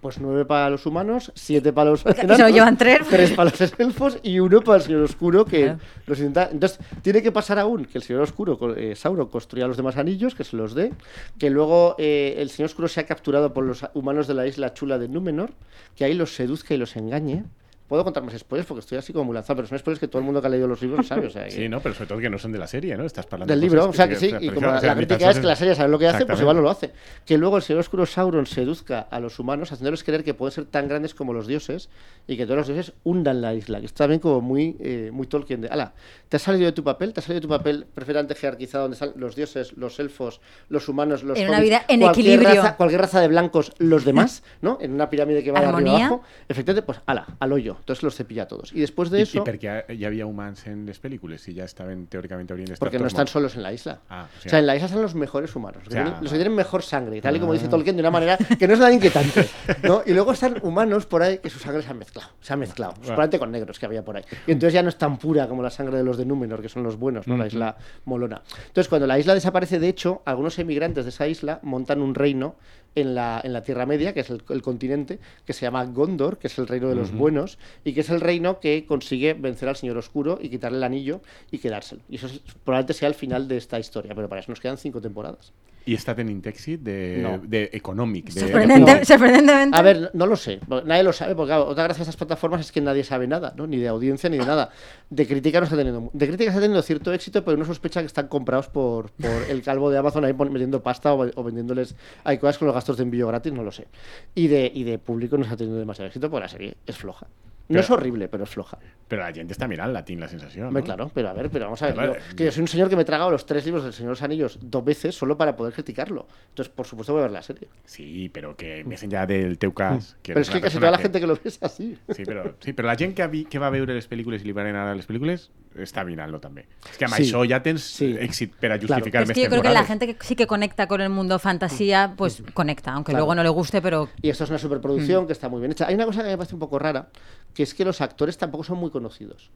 Pues nueve para los humanos, siete para los Y solo llevan tres. tres para los elfos y uno para el señor oscuro que Claro. los intenta. Entonces, tiene que pasar aún que el señor oscuro, eh, Sauron, construya los demás anillos, que se los dé, que luego eh, el señor oscuro sea capturado por los humanos de la isla chula de Númenor, que ahí los seduzca y los engañe. Puedo contar más spoilers porque estoy así como muy lanzado, pero son spoilers que todo el mundo que ha leído los libros sabe. O sea, que- Sí, no, pero sobre todo que no son de la serie, ¿no? Estás hablando del de libro, o sea que sí, y como la, crítica es que la serie sabe lo que hace, pues igual no lo hace. Que luego el señor oscuro Sauron seduzca a los humanos haciéndoles creer que pueden ser tan grandes como los dioses y que todos los dioses hundan la isla, que está también como muy, eh, muy Tolkien de, ala, ¿te has salido de tu papel? ¿Te has salido de tu papel perfectamente jerarquizado donde están los dioses, los elfos, los humanos, los En una vida en cualquier equilibrio. Raza, cualquier raza de blancos, los demás, ¿no? En una pirámide que va de arriba abajo. Efectivamente, pues ala, al hoyo. Entonces los cepilla a todos. Y después de I, eso... I perquè hi havia humans en les pel·lícules i ja estaven, teòricament, haurien d'estar Porque no están solos en la isla. Ah, o o, sea- en la isla están los mejores humanos, los, que tienen, los que tienen mejor sangre, tal y como dice Ah. Tolkien, de una manera que no es nada inquietante. ¿no? Y luego están humanos por ahí que su sangre se ha mezclado, se ha mezclado, probablemente con negros que había por ahí. Y entonces ya no es tan pura como la sangre de los de Númenor, que son los buenos, ¿no? La isla molona. Entonces, cuando la isla desaparece, de hecho, algunos emigrantes de esa isla montan un reino en la, en la Tierra Media, que es el, el continente, que se llama Gondor, que es el reino de los buenos, y que es el reino que consigue vencer al Señor Oscuro y quitarle el anillo y quedárselo. Y eso es- probablemente sea el final de esta historia, pero para eso nos quedan cinco temporadas. I està tenint èxit de, No. de econòmic. De, Sorprendente- no. sorprendentemente. A ver, no lo sé, nadie lo sabe, porque claro, otra gracia de estas plataformas es que nadie sabe nada, ¿no? Ni de audiencia ni de nada. De crítica no está teniendo, de crítica está teniendo cierto éxito, pero uno sospecha que están comprados por, por el calvo de Amazon ahí pon- metiendo pasta o, o vendiéndoles hay cosas con los gastos de envío gratis, no lo sé. Y de, y de público no está teniendo demasiado éxito porque la serie es floja. No Pero- es horrible, pero es floja. Però la gent està mirant-la, tinc la sensació. Hombre, no? claro, pero a ver, pero vamos a ver. Pero, yo- eh, que yo soy un señor que me he tragado los tres libros del Señor de los Anillos dos veces solo para poder criticarlo. Entonces, por supuesto, voy a ver la serie. Sí, però que més enllà del teu cas... Que Pero es que casi toda la gente que lo ve es así. Sí, però, sí, però la gent que, vi, que va veure les pel·lícules i li van agradar les pel·lícules està mirant-lo també. És que amb Sí. això ja tens Sí. èxit per a Claro. justificar es més que yo creo que la temporades. gente que sí que conecta con el mundo fantasía, pues conecta, aunque Claro. luego no le guste, pero Y esto es una superproducción Mm. que está muy bien hecha. Hay una cosa que me parece un poco rara, que es que los actores tampoco son muy conocidos.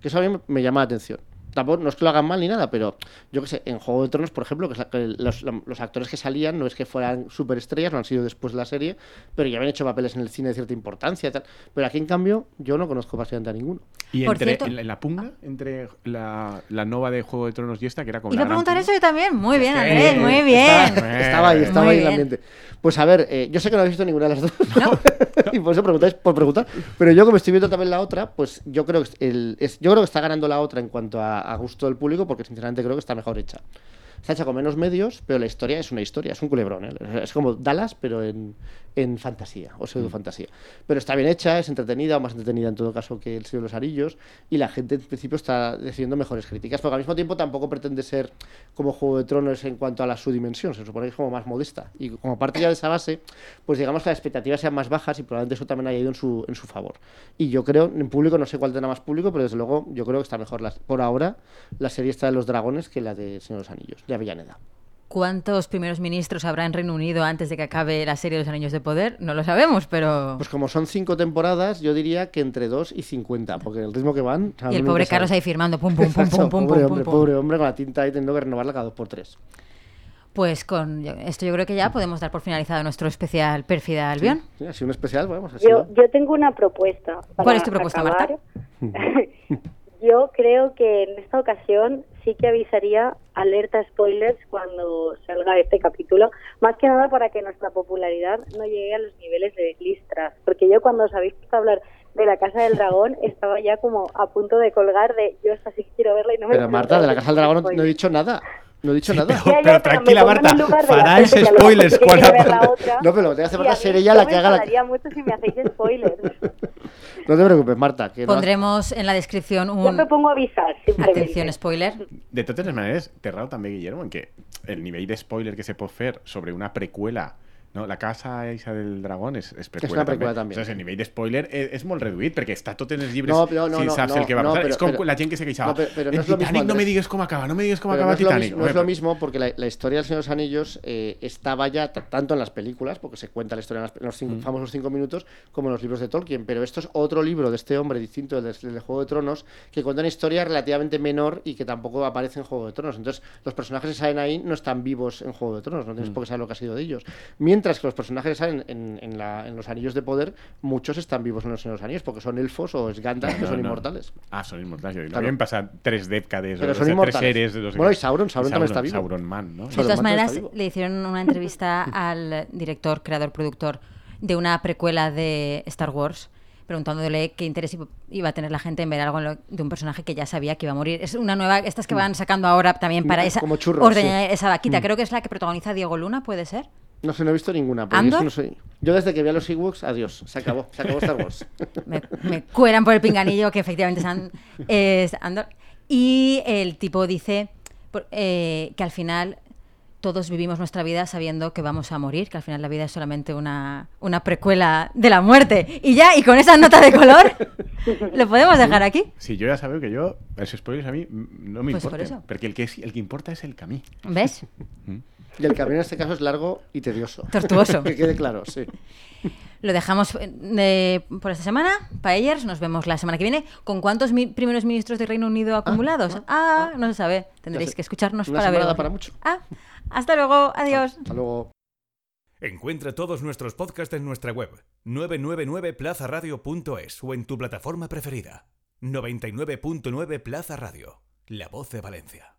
Que eso a mí me llama la atención. Tampoco, no es que lo hagan mal ni nada, pero yo que sé, en Juego de Tronos, por ejemplo, que, es la- que los, los actores que salían no es que fueran superestrellas, no han sido después de la serie, pero ya habían hecho papeles en el cine de cierta importancia y tal. Pero aquí, en cambio, yo no conozco básicamente a ninguno. I Por entre, cierto- en, la, en la pugna entre la, la nova de Juego de Tronos y esta, que era como Iba a preguntar eso yo también. Muy bien, Sí, Andrés, muy bien. Estaba, estaba ahí, estaba Muy ahí en el bien. ambiente. Pues a ver, eh, yo sé que no habéis visto ninguna de las dos, (laughs) y por eso preguntáis por preguntar. Pero yo, como estoy viendo también la otra, pues yo creo que el, es, yo creo que está ganando la otra en cuanto a, a gusto del público, porque sinceramente creo que está mejor hecha. Está hecha con menos medios, pero la historia es una historia, es un culebrón. ¿eh? Es como Dallas, pero en, en fantasía, o pseudo fantasía. Pero está bien hecha, es entretenida, o más entretenida en todo caso que El Señor de los Anillos, y la gente en principio está recibiendo mejores críticas, porque al mismo tiempo tampoco pretende ser como Juego de Tronos en cuanto a la su dimensión, se supone que es como más modesta. Y como parte ya de esa base, pues digamos que las expectativas sean más bajas y probablemente eso también haya ido en su, en su favor. Y yo creo, en público, no sé cuál tendrá más público, pero desde luego yo creo que está mejor las, por ahora la serie está de los dragones que la de Señor de los Anillos, de Avellaneda. ¿Cuántos primeros ministros habrá en Reino Unido antes de que acabe la serie de los Anillos de Poder? No lo sabemos, pero... Pues como son cinco temporadas, yo diría que entre 2 y 50, porque el ritmo que van... y el pobre Carlos ahí firmando, pum, pum, pum, (laughs) pum, pum, pobre pum, hombre, pum. pobre hombre, con la tinta ahí teniendo que renovarla cada dos por tres. Pues con esto yo creo que ya podemos dar por finalizado nuestro especial Pérfida Albión. Sí, ha sido un especial, vamos, ha Yo, sido... yo tengo una propuesta. para ¿Cuál es tu propuesta, acabar. Marta? (laughs) yo creo que en esta ocasión sí que avisaría alerta spoilers cuando salga este capítulo, más que nada para que nuestra popularidad no llegue a los niveles de listras, porque yo cuando os habéis puesto a hablar de la Casa del Dragón estaba ya como a punto de colgar de yo esta sí que quiero verla y no me Pero (laughs) Marta, de la Casa del Dragón no, no he dicho nada. No he dicho nada. pero- pero pero tranquila, me Marta, la mejor spoilers la otra. No, pero lo que te hace Y falta a ser ella yo la me que haga la... enfadaría mucho si me hacéis spoilers. No te preocupes, Marta. Que no- Pondremos en la descripción Yo un... me pongo a avisar. Atención, spoiler. De totes maneres, té raó també, Guillermo, en que el nivell de spoiler que se pot fer sobre una preqüela no? La casa Isa del Dragón és, és preqüela, una preqüela també. O sigui, el nivell de spoiler és, és molt reduït, perquè està tot en els llibres No, però no, si no, saps no, el que va no, passar. pero- és com la gent que se queixava. no, no el mismo, Titanic no me digues com acaba, no me digues com Pero acaba no lo, Titanic. no es lo pero- mismo porque la, la historia del Señor de los Anillos eh, estaba ya tanto en las películas, porque se cuenta la historia en, las- en los cinco- famosos cinco minutos, como en los libros de Tolkien. Pero esto es otro libro de este hombre distinto del, del de Juego de Tronos, que cuenta una historia relativamente menor y que tampoco aparece en Juego de Tronos. Entonces, los personajes que salen ahí no están vivos en Juego de Tronos, no tienes por qué saber lo que ha sido de ellos. Mientras que los personajes que salen en, en la- en los Anillos de Poder, muchos están vivos en los de los Anillos, porque son elfos o es Gandalf, que No, son no. inmortales. Ah, no Claro. havien passat tres dècades Pero o son sea, inmortales. tres eres. No sé Bueno, y Sauron, Sauron también está vivo. Sauron Man, ¿no? De todas maneras, le hicieron una entrevista (laughs) al director, creador, productor de una precuela de Star Wars, preguntándole qué interés iba- a tener la gente en ver algo de un personaje que ya sabía que iba a morir. Es una nueva, estas que van sacando ahora también para Mm, esa como churros, ordeñar sí. esa vaquita. Creo que es la que protagoniza Diego Luna, ¿puede ser? No sé, no he visto ninguna. porque ¿Andor? es que no soy- Yo desde que vi a los Ewoks, adiós. Se acabó. Se acabó Star Wars. (laughs) me, me cueran por el pinganillo que efectivamente es, An- es Andor. Y el tipo dice eh, que al final todos vivimos nuestra vida sabiendo que vamos a morir, que al final la vida es solamente una, una precuela de la muerte. Y ya, y con esa nota de color, lo podemos dejar aquí. Sí, jo ja sabeu que jo, els spoilers a mm, no Pues por eso. perquè el que, és, el que importa és el camí. ¿Ves? Y el camino en este caso es largo y tedioso. Tortuoso. (laughs) que quede claro, sí. Lo dejamos eh, por esta semana. Paellers, nos vemos la semana que viene. ¿Con cuántos mi- primeros ministros de Reino Unido acumulados? Ah, no se sabe. Tendréis que escucharnos Una para da para mucho. Ah, hasta luego. Adiós. Hasta luego. Encuentra todos nuestros podcasts en nuestra web 999plazaradio.es o en tu plataforma preferida. 99.9 Plaza Radio, la voz de Valencia.